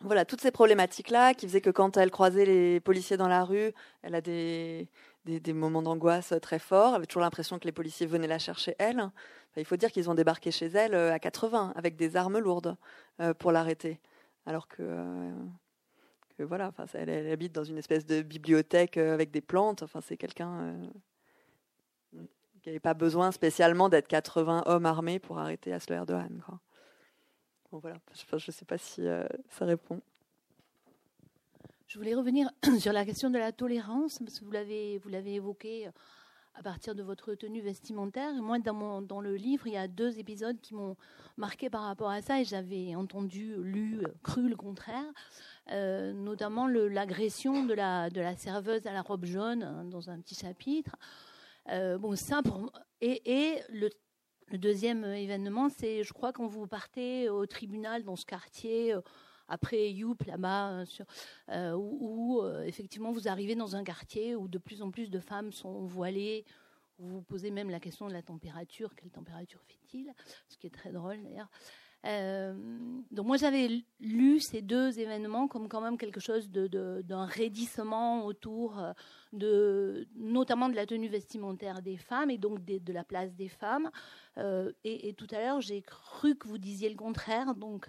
Voilà, toutes ces problématiques-là qui faisaient que quand elle croisait les policiers dans la rue, elle a des, moments d'angoisse très forts. Elle avait toujours l'impression que les policiers venaient la chercher elle. il faut dire qu'ils ont débarqué chez elle euh, à 80 avec des armes lourdes euh, pour l'arrêter. Alors que, euh, voilà, enfin, elle, habite dans une espèce de bibliothèque avec des plantes. Enfin, c'est quelqu'un qui n'avait pas besoin spécialement d'être 80 hommes armés pour arrêter Asler Erdogan. Je ne sais pas si ça répond. Je voulais revenir sur la question de la tolérance, parce que vous l'avez, vous évoqué euh, à partir de votre tenue vestimentaire. Moi, dans, le livre, il y a deux épisodes qui m'ont marqué par rapport à ça, et j'avais entendu, lu, cru le contraire. Euh, notamment l'agression de la, serveuse à la robe jaune hein, dans un petit chapitre. Euh, bon, ça et le, le, deuxième événement, c'est, je crois, quand vous partez au tribunal dans ce quartier après Youp là-bas, euh, euh, où, euh, effectivement vous arrivez dans un quartier où de plus en plus de femmes sont voilées, où vous posez même la question de la température, quelle température fait-il, ce qui est très drôle d'ailleurs. Donc moi j'avais lu ces deux événements comme quand même quelque chose d'un de, raidissement autour de notamment de la tenue vestimentaire des femmes et donc de, la place des femmes. et, tout à l'heure j'ai cru que vous disiez le contraire, donc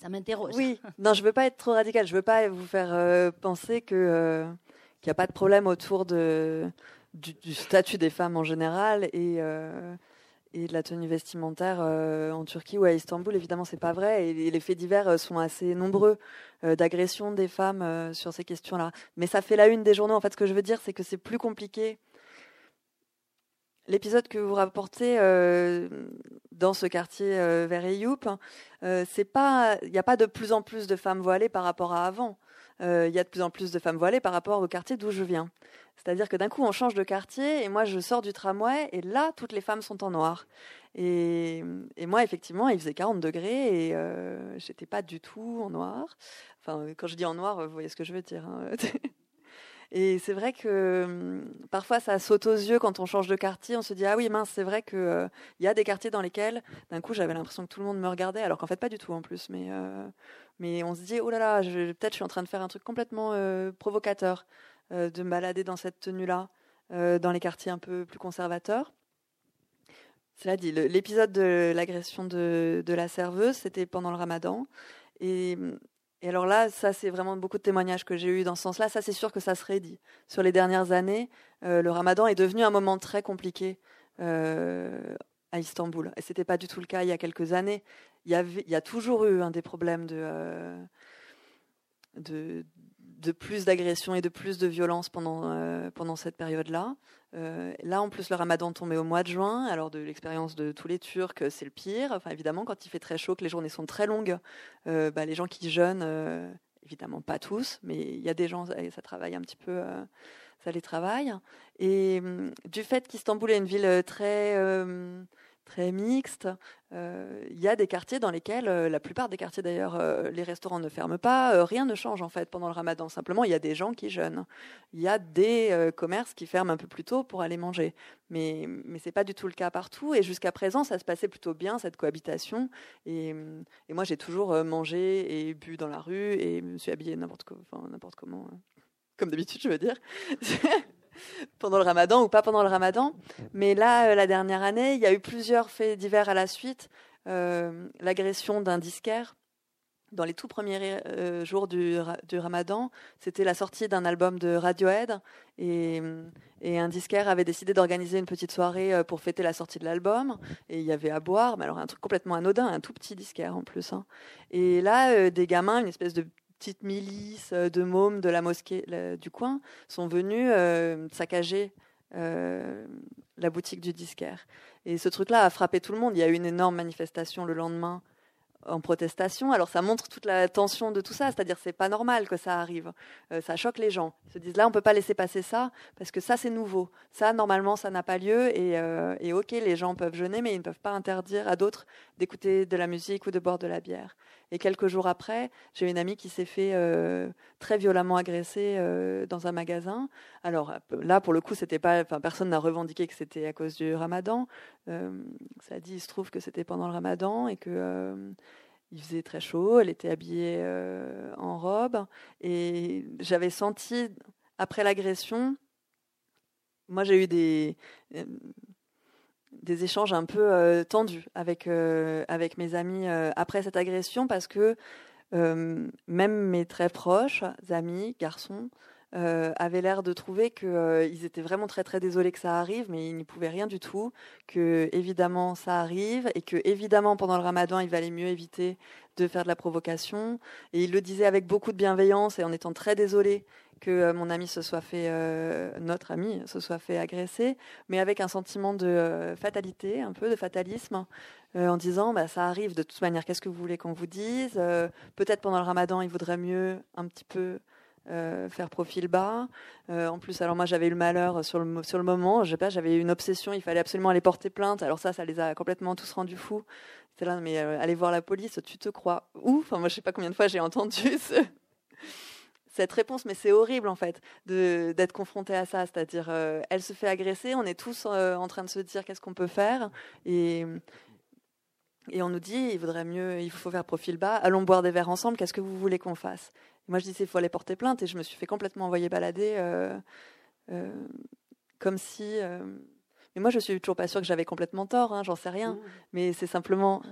ça m'interroge. Oui, non, je veux pas être trop radicale. Je veux pas vous faire euh, penser euh, qu'il n'y a pas de problème autour de du, statut des femmes en général et euh, et de la tenue vestimentaire en Turquie ou à Istanbul. Évidemment, c'est pas vrai. Et, les faits divers sont assez nombreux d'agressions des femmes sur ces questions-là. Mais ça fait la une des journaux. En fait, ce que je veux dire, c'est que c'est plus compliqué l'épisode que vous rapportez euh, dans ce quartier euh, vers Eyoup, euh, c'est pas, il n'y a pas de plus en plus de femmes voilées par rapport à avant. Il y a de plus en plus de femmes voilées par rapport au quartier d'où je viens. C'est-à-dire que d'un coup, on change de quartier et moi, je sors du tramway et là, toutes les femmes sont en noir. Et, moi, effectivement, il faisait 40 degrés et j'étais pas du tout en noir. Enfin, quand je dis en noir, vous voyez ce que je veux dire. Hein. Et c'est vrai que hum, parfois ça saute aux yeux quand on change de quartier. On se dit ah oui mince, c'est vrai que euh, y a des quartiers dans lesquels d'un coup j'avais l'impression que tout le monde me regardait, alors qu'en fait pas du tout en plus. Mais euh, mais on se dit oh là là, peut-être je suis en train de faire un truc complètement euh, provocateur, de me balader dans cette tenue-là, dans les quartiers un peu plus conservateurs. Cela dit, l'épisode de l'agression de, la serveuse, c'était pendant le Ramadan. Et alors là, ça, c'est vraiment beaucoup de témoignages que j'ai eu dans ce sens-là. Ça, c'est sûr que ça serait dit. Sur les dernières années, euh, le ramadan est devenu un moment très compliqué euh, à Istanbul. Et ce n'était pas du tout le cas il y a quelques années. Il y, a toujours eu des problèmes de, euh, de, de plus d'agressions et de plus de violence pendant, euh, pendant cette période-là. Euh, là, en plus, le ramadan tombait au mois de juin. Alors, de l'expérience de tous les Turcs, c'est le pire. Enfin, évidemment, quand il fait très chaud, que les journées sont très longues, bah, les gens qui jeûnent Évidemment, pas tous, mais il y a des gens, ça travaille un petit peu, ça les travaille. Et hum, du fait qu'Istanbul est une ville très très mixte. Euh, il y a des quartiers dans lesquels, euh, la plupart des quartiers d'ailleurs, euh, les restaurants ne ferment pas, rien ne change en fait pendant le ramadan. Simplement, il y a des gens qui jeûnent. Il y a des commerces qui ferment un peu plus tôt pour aller manger. Mais, mais ce n'est pas du tout le cas partout. Et jusqu'à présent, ça se passait plutôt bien, cette cohabitation. Et, et moi, j'ai toujours mangé et bu dans la rue et me suis habillée n'importe comment. Comme d'habitude, je veux dire. pendant le ramadan ou pas pendant le ramadan. Mais là, euh, la dernière année, il y a eu plusieurs faits divers à la suite. Euh, l'agression d'un disquaire dans les tout premiers euh, jours du, du ramadan, c'était la sortie d'un album de Radiohead et, et, un disquaire avait décidé d'organiser une petite soirée pour fêter la sortie de l'album et il y avait à boire, mais alors un truc complètement anodin, un tout petit disquaire en plus. Hein. Et là, des gamins, une espèce de petites milices euh, de mômes de la mosquée du coin sont venus euh, saccager euh, la boutique du disquaire. Et ce truc-là a frappé tout le monde. Il y a eu une énorme manifestation le lendemain en protestation. Alors ça montre toute la tension de tout ça, c'est-à-dire c'est pas normal que ça arrive, ça choque les gens. Ils se disent là on peut pas laisser passer ça parce que ça c'est nouveau, ça normalement ça n'a pas lieu et, et, ok les gens peuvent jeûner mais ils ne peuvent pas interdire à d'autres d'écouter de la musique ou de boire de la bière. Et quelques jours après, j'ai une amie qui s'est fait euh, très violemment agresser euh, dans un magasin. Alors là, pour le coup, personne n'a revendiqué que c'était à cause du Ramadan. Euh, ça dit, il se trouve que c'était pendant le Ramadan et que il faisait très chaud. Elle était habillée en robe et j'avais senti après l'agression. Moi, j'ai eu des des échanges un peu euh, tendus avec, euh, avec mes amis euh, après cette agression parce que même mes très proches amis, garçons, avaient l'air de trouver qu'ils étaient vraiment très très désolés que ça arrive, mais ils n'y pouvaient rien du tout, que évidemment ça arrive et que évidemment pendant le ramadan il valait mieux éviter de faire de la provocation. Et ils le disaient avec beaucoup de bienveillance et en étant très désolés que euh, mon ami se soit fait, euh, notre ami se soit fait agresser, mais avec un sentiment de euh, fatalité, un peu de fatalisme, en disant bah, ça arrive de toute manière, qu'est-ce que vous voulez qu'on vous dise? Peut-être pendant le ramadan, il vaudrait mieux un petit peu faire profil bas. en plus, alors moi j'avais eu le malheur sur le, sur le moment, je sais pas, j'avais une obsession, il fallait absolument aller porter plainte. Alors ça, ça les a complètement tous rendus fous. C'est là, mais aller voir la police, tu te crois où? Enfin, moi je sais pas combien de fois j'ai entendu ce, cette réponse, mais c'est horrible en fait d'être confronté à ça. C'est-à-dire, euh, elle se fait agresser, on est tous euh, en train de se dire qu'est-ce qu'on peut faire, et, et on nous dit il vaudrait mieux, il faut faire profil bas, allons boire des verres ensemble, qu'est-ce que vous voulez qu'on fasse? Moi je disais il faut aller porter plainte, et je me suis fait complètement envoyer balader, euh, comme si. mais moi je suis toujours pas sûre que j'avais complètement tort, hein, j'en sais rien, mmh. mais c'est simplement.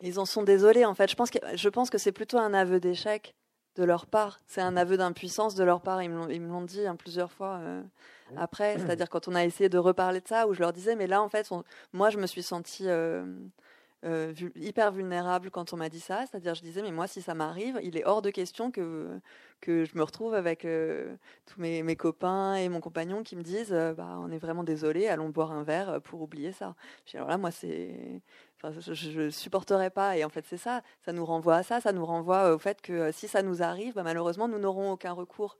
Ils en sont désolés, en fait. Je pense que, je pense que c'est plutôt un aveu d'échec de leur part. C'est un aveu d'impuissance de leur part. Ils me l'ont dit hein, plusieurs fois euh, après. C'est-à-dire quand on a essayé de reparler de ça, où je leur disais, mais là, en fait, moi, je me suis sentie euh, euh, hyper vulnérable quand on m'a dit ça. C'est-à-dire, je disais, mais moi, si ça m'arrive, il est hors de question que, que je me retrouve avec tous mes, mes, copains et mon compagnon qui me disent, bah, on est vraiment désolé, allons boire un verre pour oublier ça. alors là, moi, c'est je ne supporterais pas. Et en fait, c'est ça. Ça nous renvoie à ça. Ça nous renvoie au fait que euh, si ça nous arrive, bah, malheureusement, nous n'aurons aucun recours,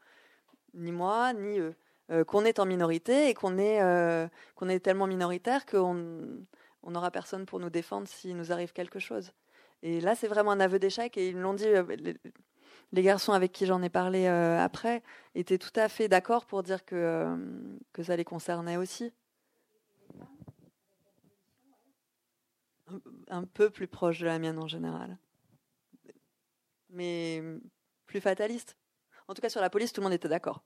ni moi, ni eux. Euh, qu'on est en minorité et qu'on est, euh, qu'on est tellement minoritaire qu'on on n'aura personne pour nous défendre s'il nous arrive quelque chose. Et là, c'est vraiment un aveu d'échec. Et ils l'ont dit, les, garçons avec qui j'en ai parlé après étaient tout à fait d'accord pour dire que, que ça les concernait aussi. un peu plus proche de la mienne en général. Mais plus fataliste. En tout cas, sur la police, tout le monde était d'accord.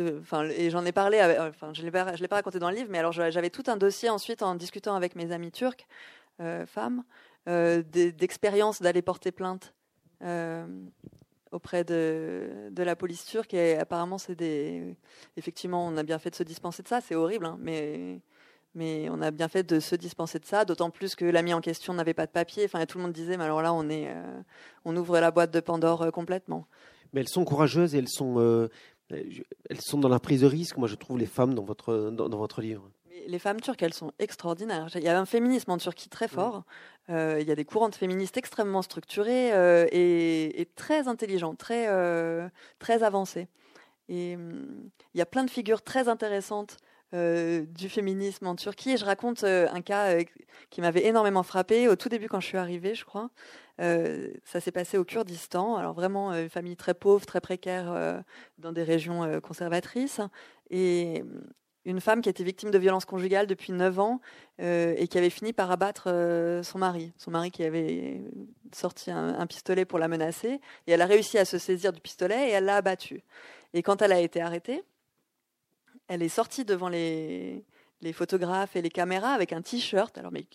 Et j'en ai parlé, enfin, je ne l'ai pas, raconté dans le livre, mais alors j'avais tout un dossier ensuite en discutant avec mes amis turcs, euh, femmes, euh, d'expérience d'aller porter plainte euh, auprès de, la police turque. Et apparemment, c'est des. Effectivement, on a bien fait de se dispenser de ça, c'est horrible, hein, mais mais on a bien fait de se dispenser de ça, d'autant plus que l'ami en question n'avait pas de papier. Enfin, tout le monde disait, mais alors là, on, est, euh, on ouvre la boîte de Pandore complètement. Mais elles sont courageuses et elles sont. Elles sont dans la prise de risque. Moi, je trouve les femmes dans votre dans, votre livre. Les femmes turques, elles sont extraordinaires. Il y a un féminisme en Turquie très fort. il y a des courantes féministes extrêmement structurées et, et, très intelligentes, très, très avancées. Et hum, il y a plein de figures très intéressantes euh, du féminisme en Turquie. Et je raconte euh, un cas euh, qui m'avait énormément frappé au tout début quand je suis arrivée, je crois. Ça s'est passé au Kurdistan. Alors vraiment, une famille très pauvre, très précaire, dans des régions conservatrices. Et hum, une femme qui était victime de violences conjugales depuis 9 ans et qui avait fini par abattre son mari. Son mari qui avait sorti un, pistolet pour la menacer. Et elle a réussi à se saisir du pistolet et elle l'a abattu. Et quand elle a été arrêtée, elle est sortie devant les, photographes et les caméras avec un t-shirt. Alors, mais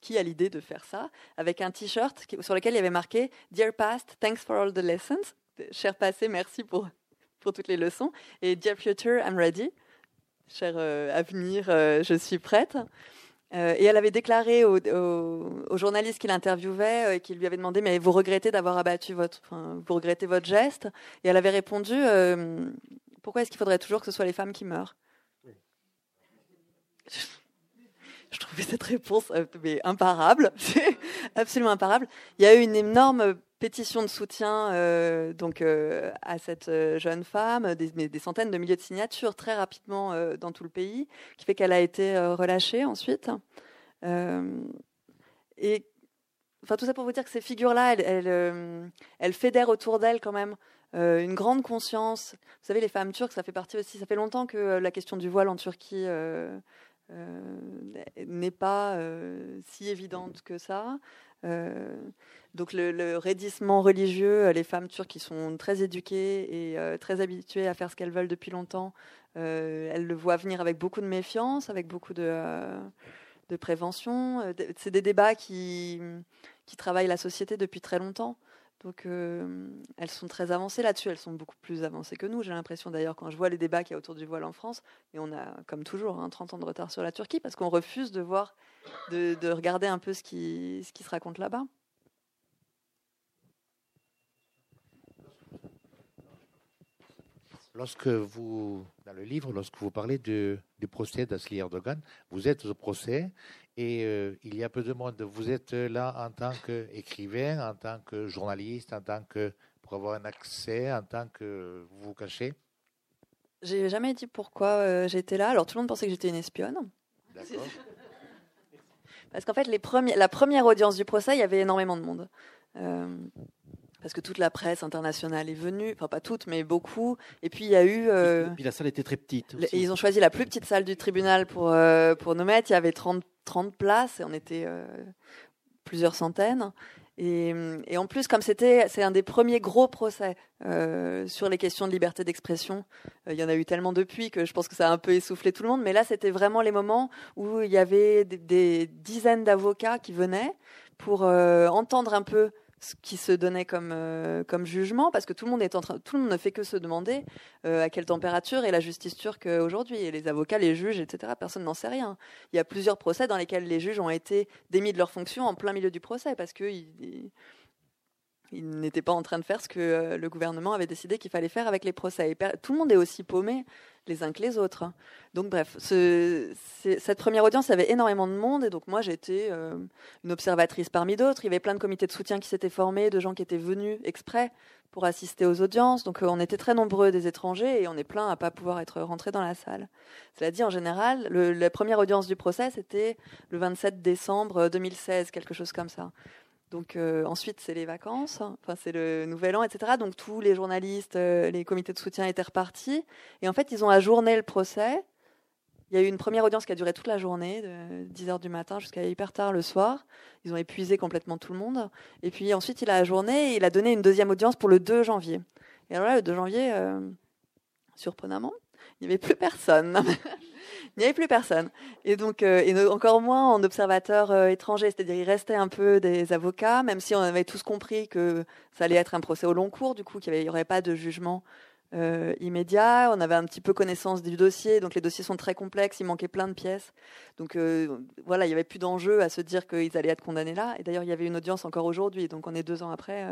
qui a l'idée de faire ça Avec un t-shirt sur lequel il y avait marqué Dear Past, thanks for all the lessons. Cher passé, merci pour, pour toutes les leçons. Et Dear Future, I'm ready. Cher euh, avenir, euh, je suis prête. Euh, et elle avait déclaré au, au, journaliste qui l'interviewait et qui lui avait demandé mais vous regrettez d'avoir abattu votre, vous regrettez votre geste Et elle avait répondu pourquoi est-ce qu'il faudrait toujours que ce soit les femmes qui meurent? Je trouvais cette réponse euh, imparable, absolument imparable. Il y a eu une énorme pétition de soutien euh, donc euh, à cette jeune femme, des, centaines de milliers de signatures très rapidement dans tout le pays, qui fait qu'elle a été relâchée ensuite. et enfin tout ça pour vous dire que ces figures-là, elles, fédèrent autour d'elles quand même une grande conscience. Vous savez, les femmes turques, ça fait partie aussi. Ça fait longtemps que la question du voile en Turquie n'est pas si évidente que ça. donc le, raidissement religieux, les femmes turques qui sont très éduquées et très habituées à faire ce qu'elles veulent depuis longtemps, elles le voient venir avec beaucoup de méfiance, avec beaucoup de, de prévention. C'est des débats qui, qui travaillent la société depuis très longtemps. Donc euh, elles sont très avancées là-dessus, elles sont beaucoup plus avancées que nous. J'ai l'impression d'ailleurs quand je vois les débats qu'il y a autour du voile en France, et on a comme toujours hein, 30 ans de retard sur la Turquie parce qu'on refuse de voir, de, de, regarder un peu ce qui, ce qui se raconte là-bas. Lorsque vous, dans le livre, lorsque vous parlez du procès d'Asli Erdogan, vous êtes au procès et euh, il y a peu de monde. Vous êtes là en tant qu'écrivain, en tant que journaliste, en tant que pour avoir un accès, en tant que vous vous cachez? J'ai jamais dit pourquoi euh, j'étais là. Alors tout le monde pensait que j'étais une espionne. D'accord. Parce qu'en fait, les la première audience du procès, il y avait énormément de monde. Euh, parce que toute la presse internationale est venue, enfin pas toute, mais beaucoup. Et puis il y a eu. Euh, et puis la salle était très petite. ils ont choisi la plus petite salle du tribunal pour, euh, pour nous mettre. Il y avait 30, 30 places et on était euh, plusieurs centaines. Et, en plus, comme c'était, c'est un des premiers gros procès sur les questions de liberté d'expression. il y en a eu tellement depuis que je pense que ça a un peu essoufflé tout le monde. Mais là, c'était vraiment les moments où il y avait des dizaines d'avocats qui venaient pour entendre un peu ce qui se donnait comme, euh, comme jugement, parce que tout le monde est en train, tout le monde ne fait que se demander euh, à quelle température est la justice turque aujourd'hui. Et les avocats, les juges, etc. Personne n'en sait rien. Il y a plusieurs procès dans lesquels les juges ont été démis de leur fonction en plein milieu du procès parce qu'ils ils, n'étaient pas en train de faire ce que euh, le gouvernement avait décidé qu'il fallait faire avec les procès. Et tout le monde est aussi paumé les uns que les autres. Donc bref, cette première audience avait énormément de monde et donc moi j'étais euh, une observatrice parmi d'autres. Il y avait plein de comités de soutien qui s'étaient formés, de gens qui étaient venus exprès pour assister aux audiences. Donc euh, on était très nombreux des étrangers et on est plein à pas pouvoir être rentrés dans la salle. Cela dit, en général, la première audience du procès c'était le 27 décembre 2016, quelque chose comme ça. Donc euh, ensuite, c'est les vacances, enfin c'est le nouvel an, etc. Donc tous les journalistes, euh, les comités de soutien étaient repartis. Et en fait, ils ont ajourné le procès. Il y a eu une première audience qui a duré toute la journée, de 10h du matin jusqu'à hyper tard le soir. Ils ont épuisé complètement tout le monde. Et puis ensuite, il a ajourné et il a donné une deuxième audience pour le 2 janvier. Et alors là, le 2 janvier, euh, surprenamment, il n'y avait plus personne. il n'y avait plus personne. Et donc, euh, encore moins en observateur euh, étranger, c'est-à-dire il restait un peu des avocats, même si on avait tous compris que ça allait être un procès au long cours, du coup qu'il n'y aurait pas de jugement euh, immédiat. On avait un petit peu connaissance du dossier, donc les dossiers sont très complexes, il manquait plein de pièces. Donc voilà, il n'y avait plus d'enjeu à se dire qu'ils allaient être condamnés là. Et d'ailleurs, il y avait une audience encore aujourd'hui, donc on est deux ans après,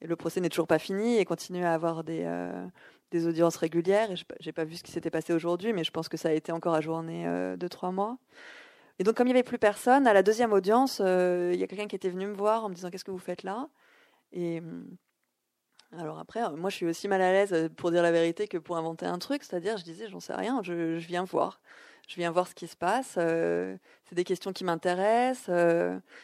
et le procès n'est toujours pas fini et continue à avoir des, des audiences régulières. Et j'ai pas vu ce qui s'était passé aujourd'hui, mais je pense que ça a été encore ajourné de trois mois. Et donc, comme il n'y avait plus personne, à la deuxième audience, il y a quelqu'un qui était venu me voir en me disant Qu'est-ce que vous faites là? Et alors après, euh, moi je suis aussi mal à l'aise euh, pour dire la vérité que pour inventer un truc, c'est-à-dire je disais j'en sais rien, je, viens voir. Je viens voir ce qui se passe. Euh, c'est des questions qui m'intéressent.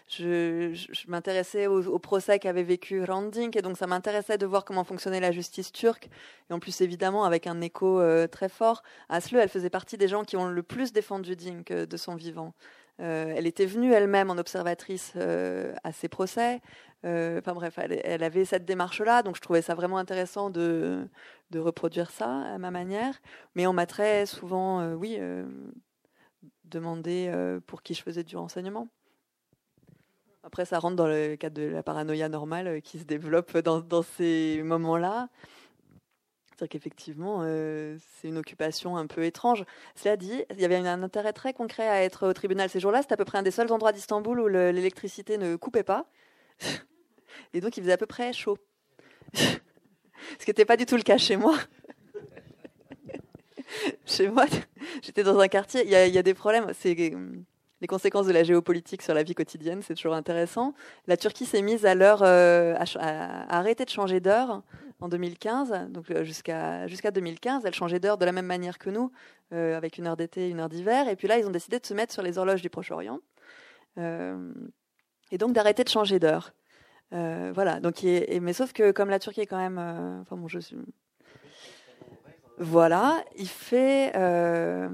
je, m'intéressais au, procès qu'avait vécu Randink et donc ça m'intéressait de voir comment fonctionnait la justice turque. Et en plus évidemment avec un écho très fort. Asle, elle faisait partie des gens qui ont le plus défendu Dink de son vivant. Elle était venue elle-même en observatrice à ses procès. Euh, enfin bref, elle, avait cette démarche-là, donc je trouvais ça vraiment intéressant de, reproduire ça à ma manière. Mais on m'a très souvent, euh, oui, euh, demandé pour qui je faisais du renseignement. Après, ça rentre dans le cadre de la paranoïa normale qui se développe dans ces moments-là. C'est-à-dire qu'effectivement, c'est une occupation un peu étrange. Cela dit, il y avait un intérêt très concret à être au tribunal ces jours-là. C'était à peu près un des seuls endroits d'Istanbul où l'électricité ne coupait pas. Et donc, il faisait à peu près chaud. Ce qui n'était pas du tout le cas chez moi. chez moi, j'étais dans un quartier, il y, a, des problèmes. Les conséquences de la géopolitique sur la vie quotidienne, c'est toujours intéressant. La Turquie s'est mise à l'heure, euh, à, arrêter de changer d'heure en 2015, donc euh, jusqu'à jusqu'à 2015, elle changeait d'heure de la même manière que nous, euh, avec une heure d'été, une heure d'hiver. Et puis là, ils ont décidé de se mettre sur les horloges du Proche-Orient, et donc d'arrêter de changer d'heure. Euh, voilà. Donc, mais sauf que comme la Turquie est quand même, euh, enfin bon, je suis, voilà, il fait, euh,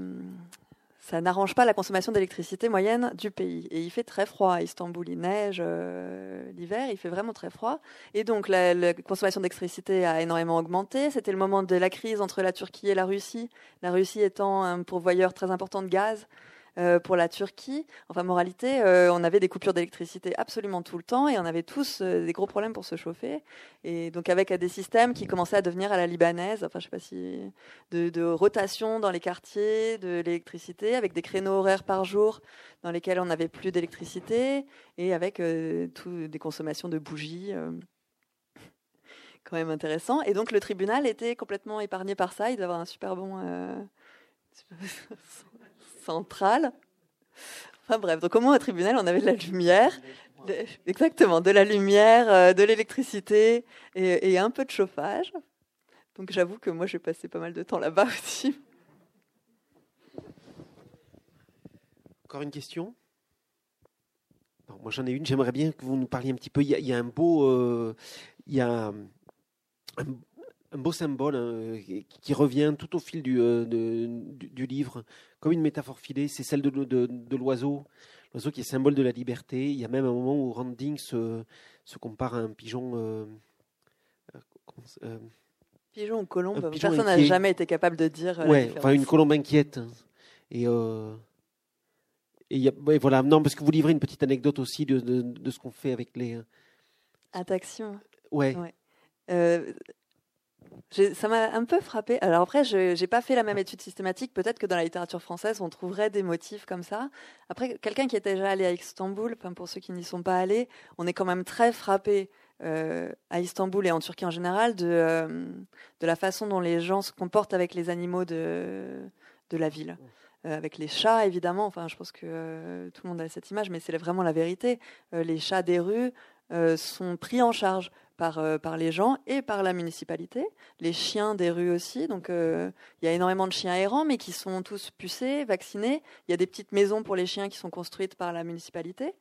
ça n'arrange pas la consommation d'électricité moyenne du pays. Et il fait très froid à Istanbul, il neige l'hiver, il fait vraiment très froid. Et donc la, la consommation d'électricité a énormément augmenté. C'était le moment de la crise entre la Turquie et la Russie. La Russie étant un pourvoyeur très important de gaz. Euh, pour la Turquie. Enfin, moralité, euh, on avait des coupures d'électricité absolument tout le temps et on avait tous euh, des gros problèmes pour se chauffer. Et donc, avec des systèmes qui commençaient à devenir à la libanaise, enfin, je sais pas si, de, rotation dans les quartiers de l'électricité, avec des créneaux horaires par jour dans lesquels on n'avait plus d'électricité et avec tout, des consommations de bougies quand même intéressant. Et donc le tribunal était complètement épargné par ça. Il devait avoir un super bon Enfin bref, donc au moins au tribunal, on avait de la lumière, exactement, de la lumière, euh, de l'électricité et, un peu de chauffage. Donc j'avoue que moi, j'ai passé pas mal de temps là-bas aussi. Encore une question? Moi, j'en ai une. J'aimerais bien que vous nous parliez un petit peu. Il y a, un beau, euh, y a un, un beau symbole hein, qui revient tout au fil du, euh, du, livre, comme une métaphore filée, c'est celle de, de, l'oiseau, l'oiseau qui est symbole de la liberté. Il y a même un moment où Randing se, se compare à un pigeon. Euh, euh, pigeon ou colombe, personne n'a jamais été capable de dire. Ouais, enfin une colombe inquiète. Et, et, voilà, non, parce que vous livrez une petite anecdote aussi de, de, ce qu'on fait avec les. Attraction. Ouais. ouais ça m'a un peu frappé. Alors après, je n'ai pas fait la même étude systématique. Peut-être que dans la littérature française, on trouverait des motifs comme ça. Après, quelqu'un qui est déjà allé à Istanbul, pour ceux qui n'y sont pas allés, on est quand même très frappé euh, à Istanbul et en Turquie en général de, euh, de la façon dont les gens se comportent avec les animaux de, de la ville. Euh, avec les chats, évidemment. Enfin, je pense que tout le monde a cette image, mais c'est vraiment la vérité. les chats des rues sont pris en charge par, euh, par les gens et par la municipalité. Les chiens des rues aussi. Donc, euh, il y a énormément de chiens errants, mais qui sont tous pucés, vaccinés. Il y a des petites maisons pour les chiens qui sont construites par la municipalité.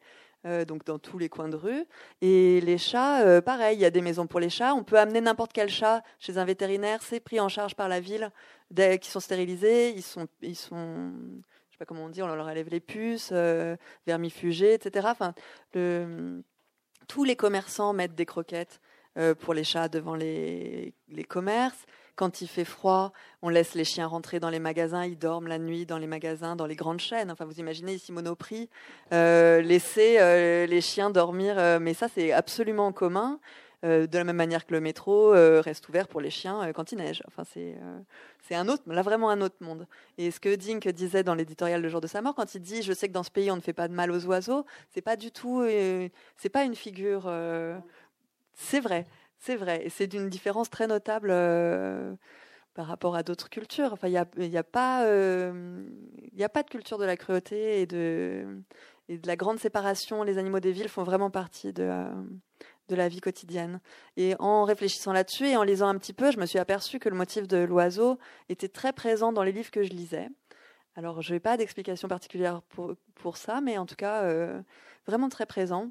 Euh, donc dans tous les coins de rue. Et les chats, pareil, il y a des maisons pour les chats. On peut amener n'importe quel chat chez un vétérinaire, c'est pris en charge par la ville, dès qu'ils sont stérilisés, ils sont, ils sont, je sais pas comment on dit, on leur enlève les puces, vermifugés, etc. Enfin, tous les commerçants mettent des croquettes euh, pour les chats devant les, commerces. Quand il fait froid, on laisse les chiens rentrer dans les magasins, ils dorment la nuit dans les magasins, dans les grandes chaînes. Enfin, vous imaginez ici Monoprix, euh, laisser euh, les chiens dormir, mais ça c'est absolument commun. de la même manière que le métro reste ouvert pour les chiens quand il neige. Enfin, c'est c'est un autre, là vraiment un autre monde. Et ce que Dink disait dans l'éditorial le jour de sa mort, quand il dit je sais que dans ce pays on ne fait pas de mal aux oiseaux, c'est pas du tout, c'est pas une figure. C'est vrai, c'est vrai, et c'est d'une différence très notable par rapport à d'autres cultures. Enfin, il n'y a, a, pas, de culture de la cruauté et de, la grande séparation. Les animaux des villes font vraiment partie de, la vie quotidienne. Et en réfléchissant là-dessus et en lisant un petit peu, je me suis aperçue que le motif de l'oiseau était très présent dans les livres que je lisais. Alors, je n'ai pas d'explication particulière pour, ça, mais en tout cas, vraiment très présent.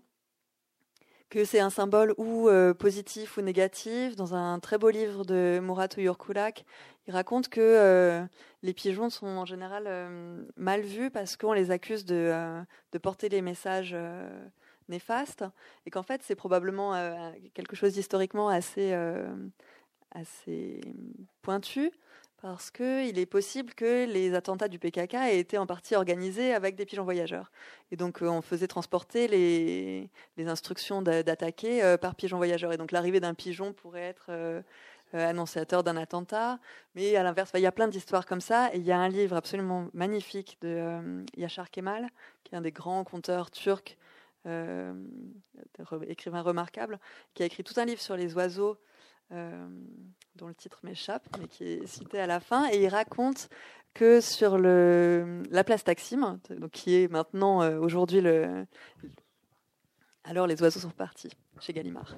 Que c'est un symbole ou euh, positif ou négatif. Dans un très beau livre de Murat Uyurkulak, il raconte que euh, les pigeons sont en général mal vus parce qu'on les accuse de, porter les messages néfaste, et qu'en fait c'est probablement euh, quelque chose d'historiquement assez, euh, assez pointu, parce qu'il est possible que les attentats du PKK aient été en partie organisés avec des pigeons voyageurs. Et donc euh, on faisait transporter les, instructions d'attaquer par pigeons voyageurs. Et donc l'arrivée d'un pigeon pourrait être... annonciateur d'un attentat. Mais à l'inverse, il y a plein d'histoires comme ça. Et il y a un livre absolument magnifique de Yashar Kemal, qui est un des grands conteurs turcs euh, écrivain remarquable, qui a écrit tout un livre sur les oiseaux, euh, dont le titre m'échappe, mais qui est cité à la fin, et il raconte que sur le, la place Taksim, donc qui est maintenant euh, aujourd'hui le, alors les oiseaux sont partis chez Gallimard.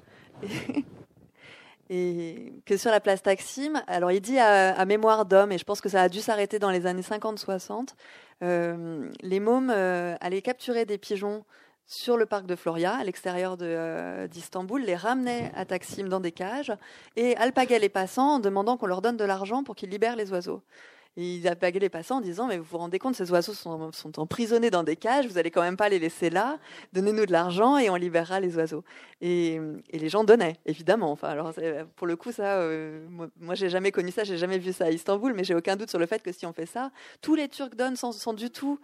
Et, que sur la place Taksim, alors il dit à, mémoire d'homme, et je pense que ça a dû s'arrêter dans les années 50-60, les mômes allaient capturer des pigeons sur le parc de Floria, à l'extérieur euh, d'Istanbul, les ramenait à Taksim dans des cages et alpaguait les passants en demandant qu'on leur donne de l'argent pour qu'ils libèrent les oiseaux. Et il alpaguait les passants en disant Mais vous vous rendez compte, ces oiseaux sont, emprisonnés dans des cages, vous n'allez quand même pas les laisser là, donnez-nous de l'argent et on libérera les oiseaux. Et, les gens donnaient, évidemment. Enfin, alors, pour le coup, ça, euh, moi, j'ai jamais connu ça, j'ai jamais vu ça à Istanbul, mais j'ai aucun doute sur le fait que si on fait ça, tous les Turcs donnent sans, sans du tout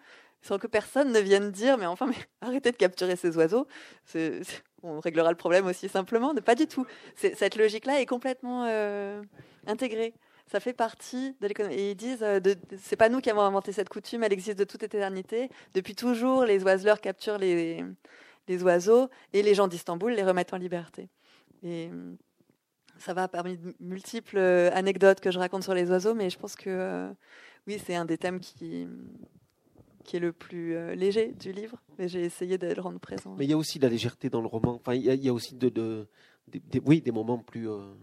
sans que personne ne vienne dire mais enfin mais arrêtez de capturer ces oiseaux. On réglera le problème aussi simplement de pas du tout. Cette logique là est complètement euh, intégrée. Ça fait partie de l'économie. Et ils disent euh, c'est pas nous qui avons inventé cette coutume elle existe de toute éternité. Depuis toujours les oiseleurs capturent les, les oiseaux et les gens d'Istanbul les remettent en liberté. Et ça va parmi de multiples euh, anecdotes que je raconte sur les oiseaux mais je pense que oui c'est un des thèmes qui qui est le plus euh, léger du livre, mais j'ai essayé de le rendre présent. Mais il y a aussi de la légèreté dans le roman. Enfin, il y a, aussi de, de, oui, des moments plus. Euh,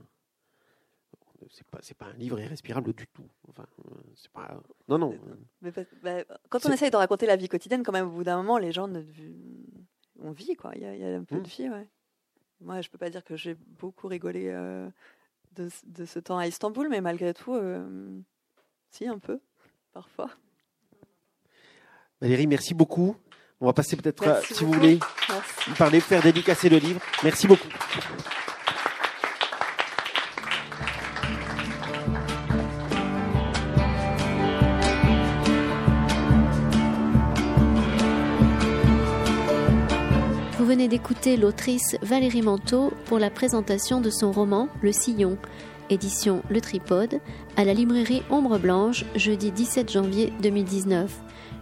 c'est pas, c'est pas un livre irrespirable du tout. Enfin, euh, c'est pas. Non, non. Mais, bah, quand on essaye de raconter la vie quotidienne, quand même, au bout d'un moment, les gens ne, on vit quoi. Il y, a, un peu de mmh. vie, ouais. Moi, je peux pas dire que j'ai beaucoup rigolé de, de, ce temps à Istanbul, mais malgré tout, si un peu, parfois. Valérie, merci beaucoup. On va passer peut-être, si vous voulez, parler, faire dédicacer le livre. Merci beaucoup. Vous venez d'écouter l'autrice Valérie Manteau pour la présentation de son roman Le Sillon, édition Le Tripode, à la librairie Ombre Blanche, jeudi 17 janvier 2019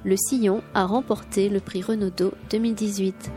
le Sillon a remporté le prix Renaudot 2018.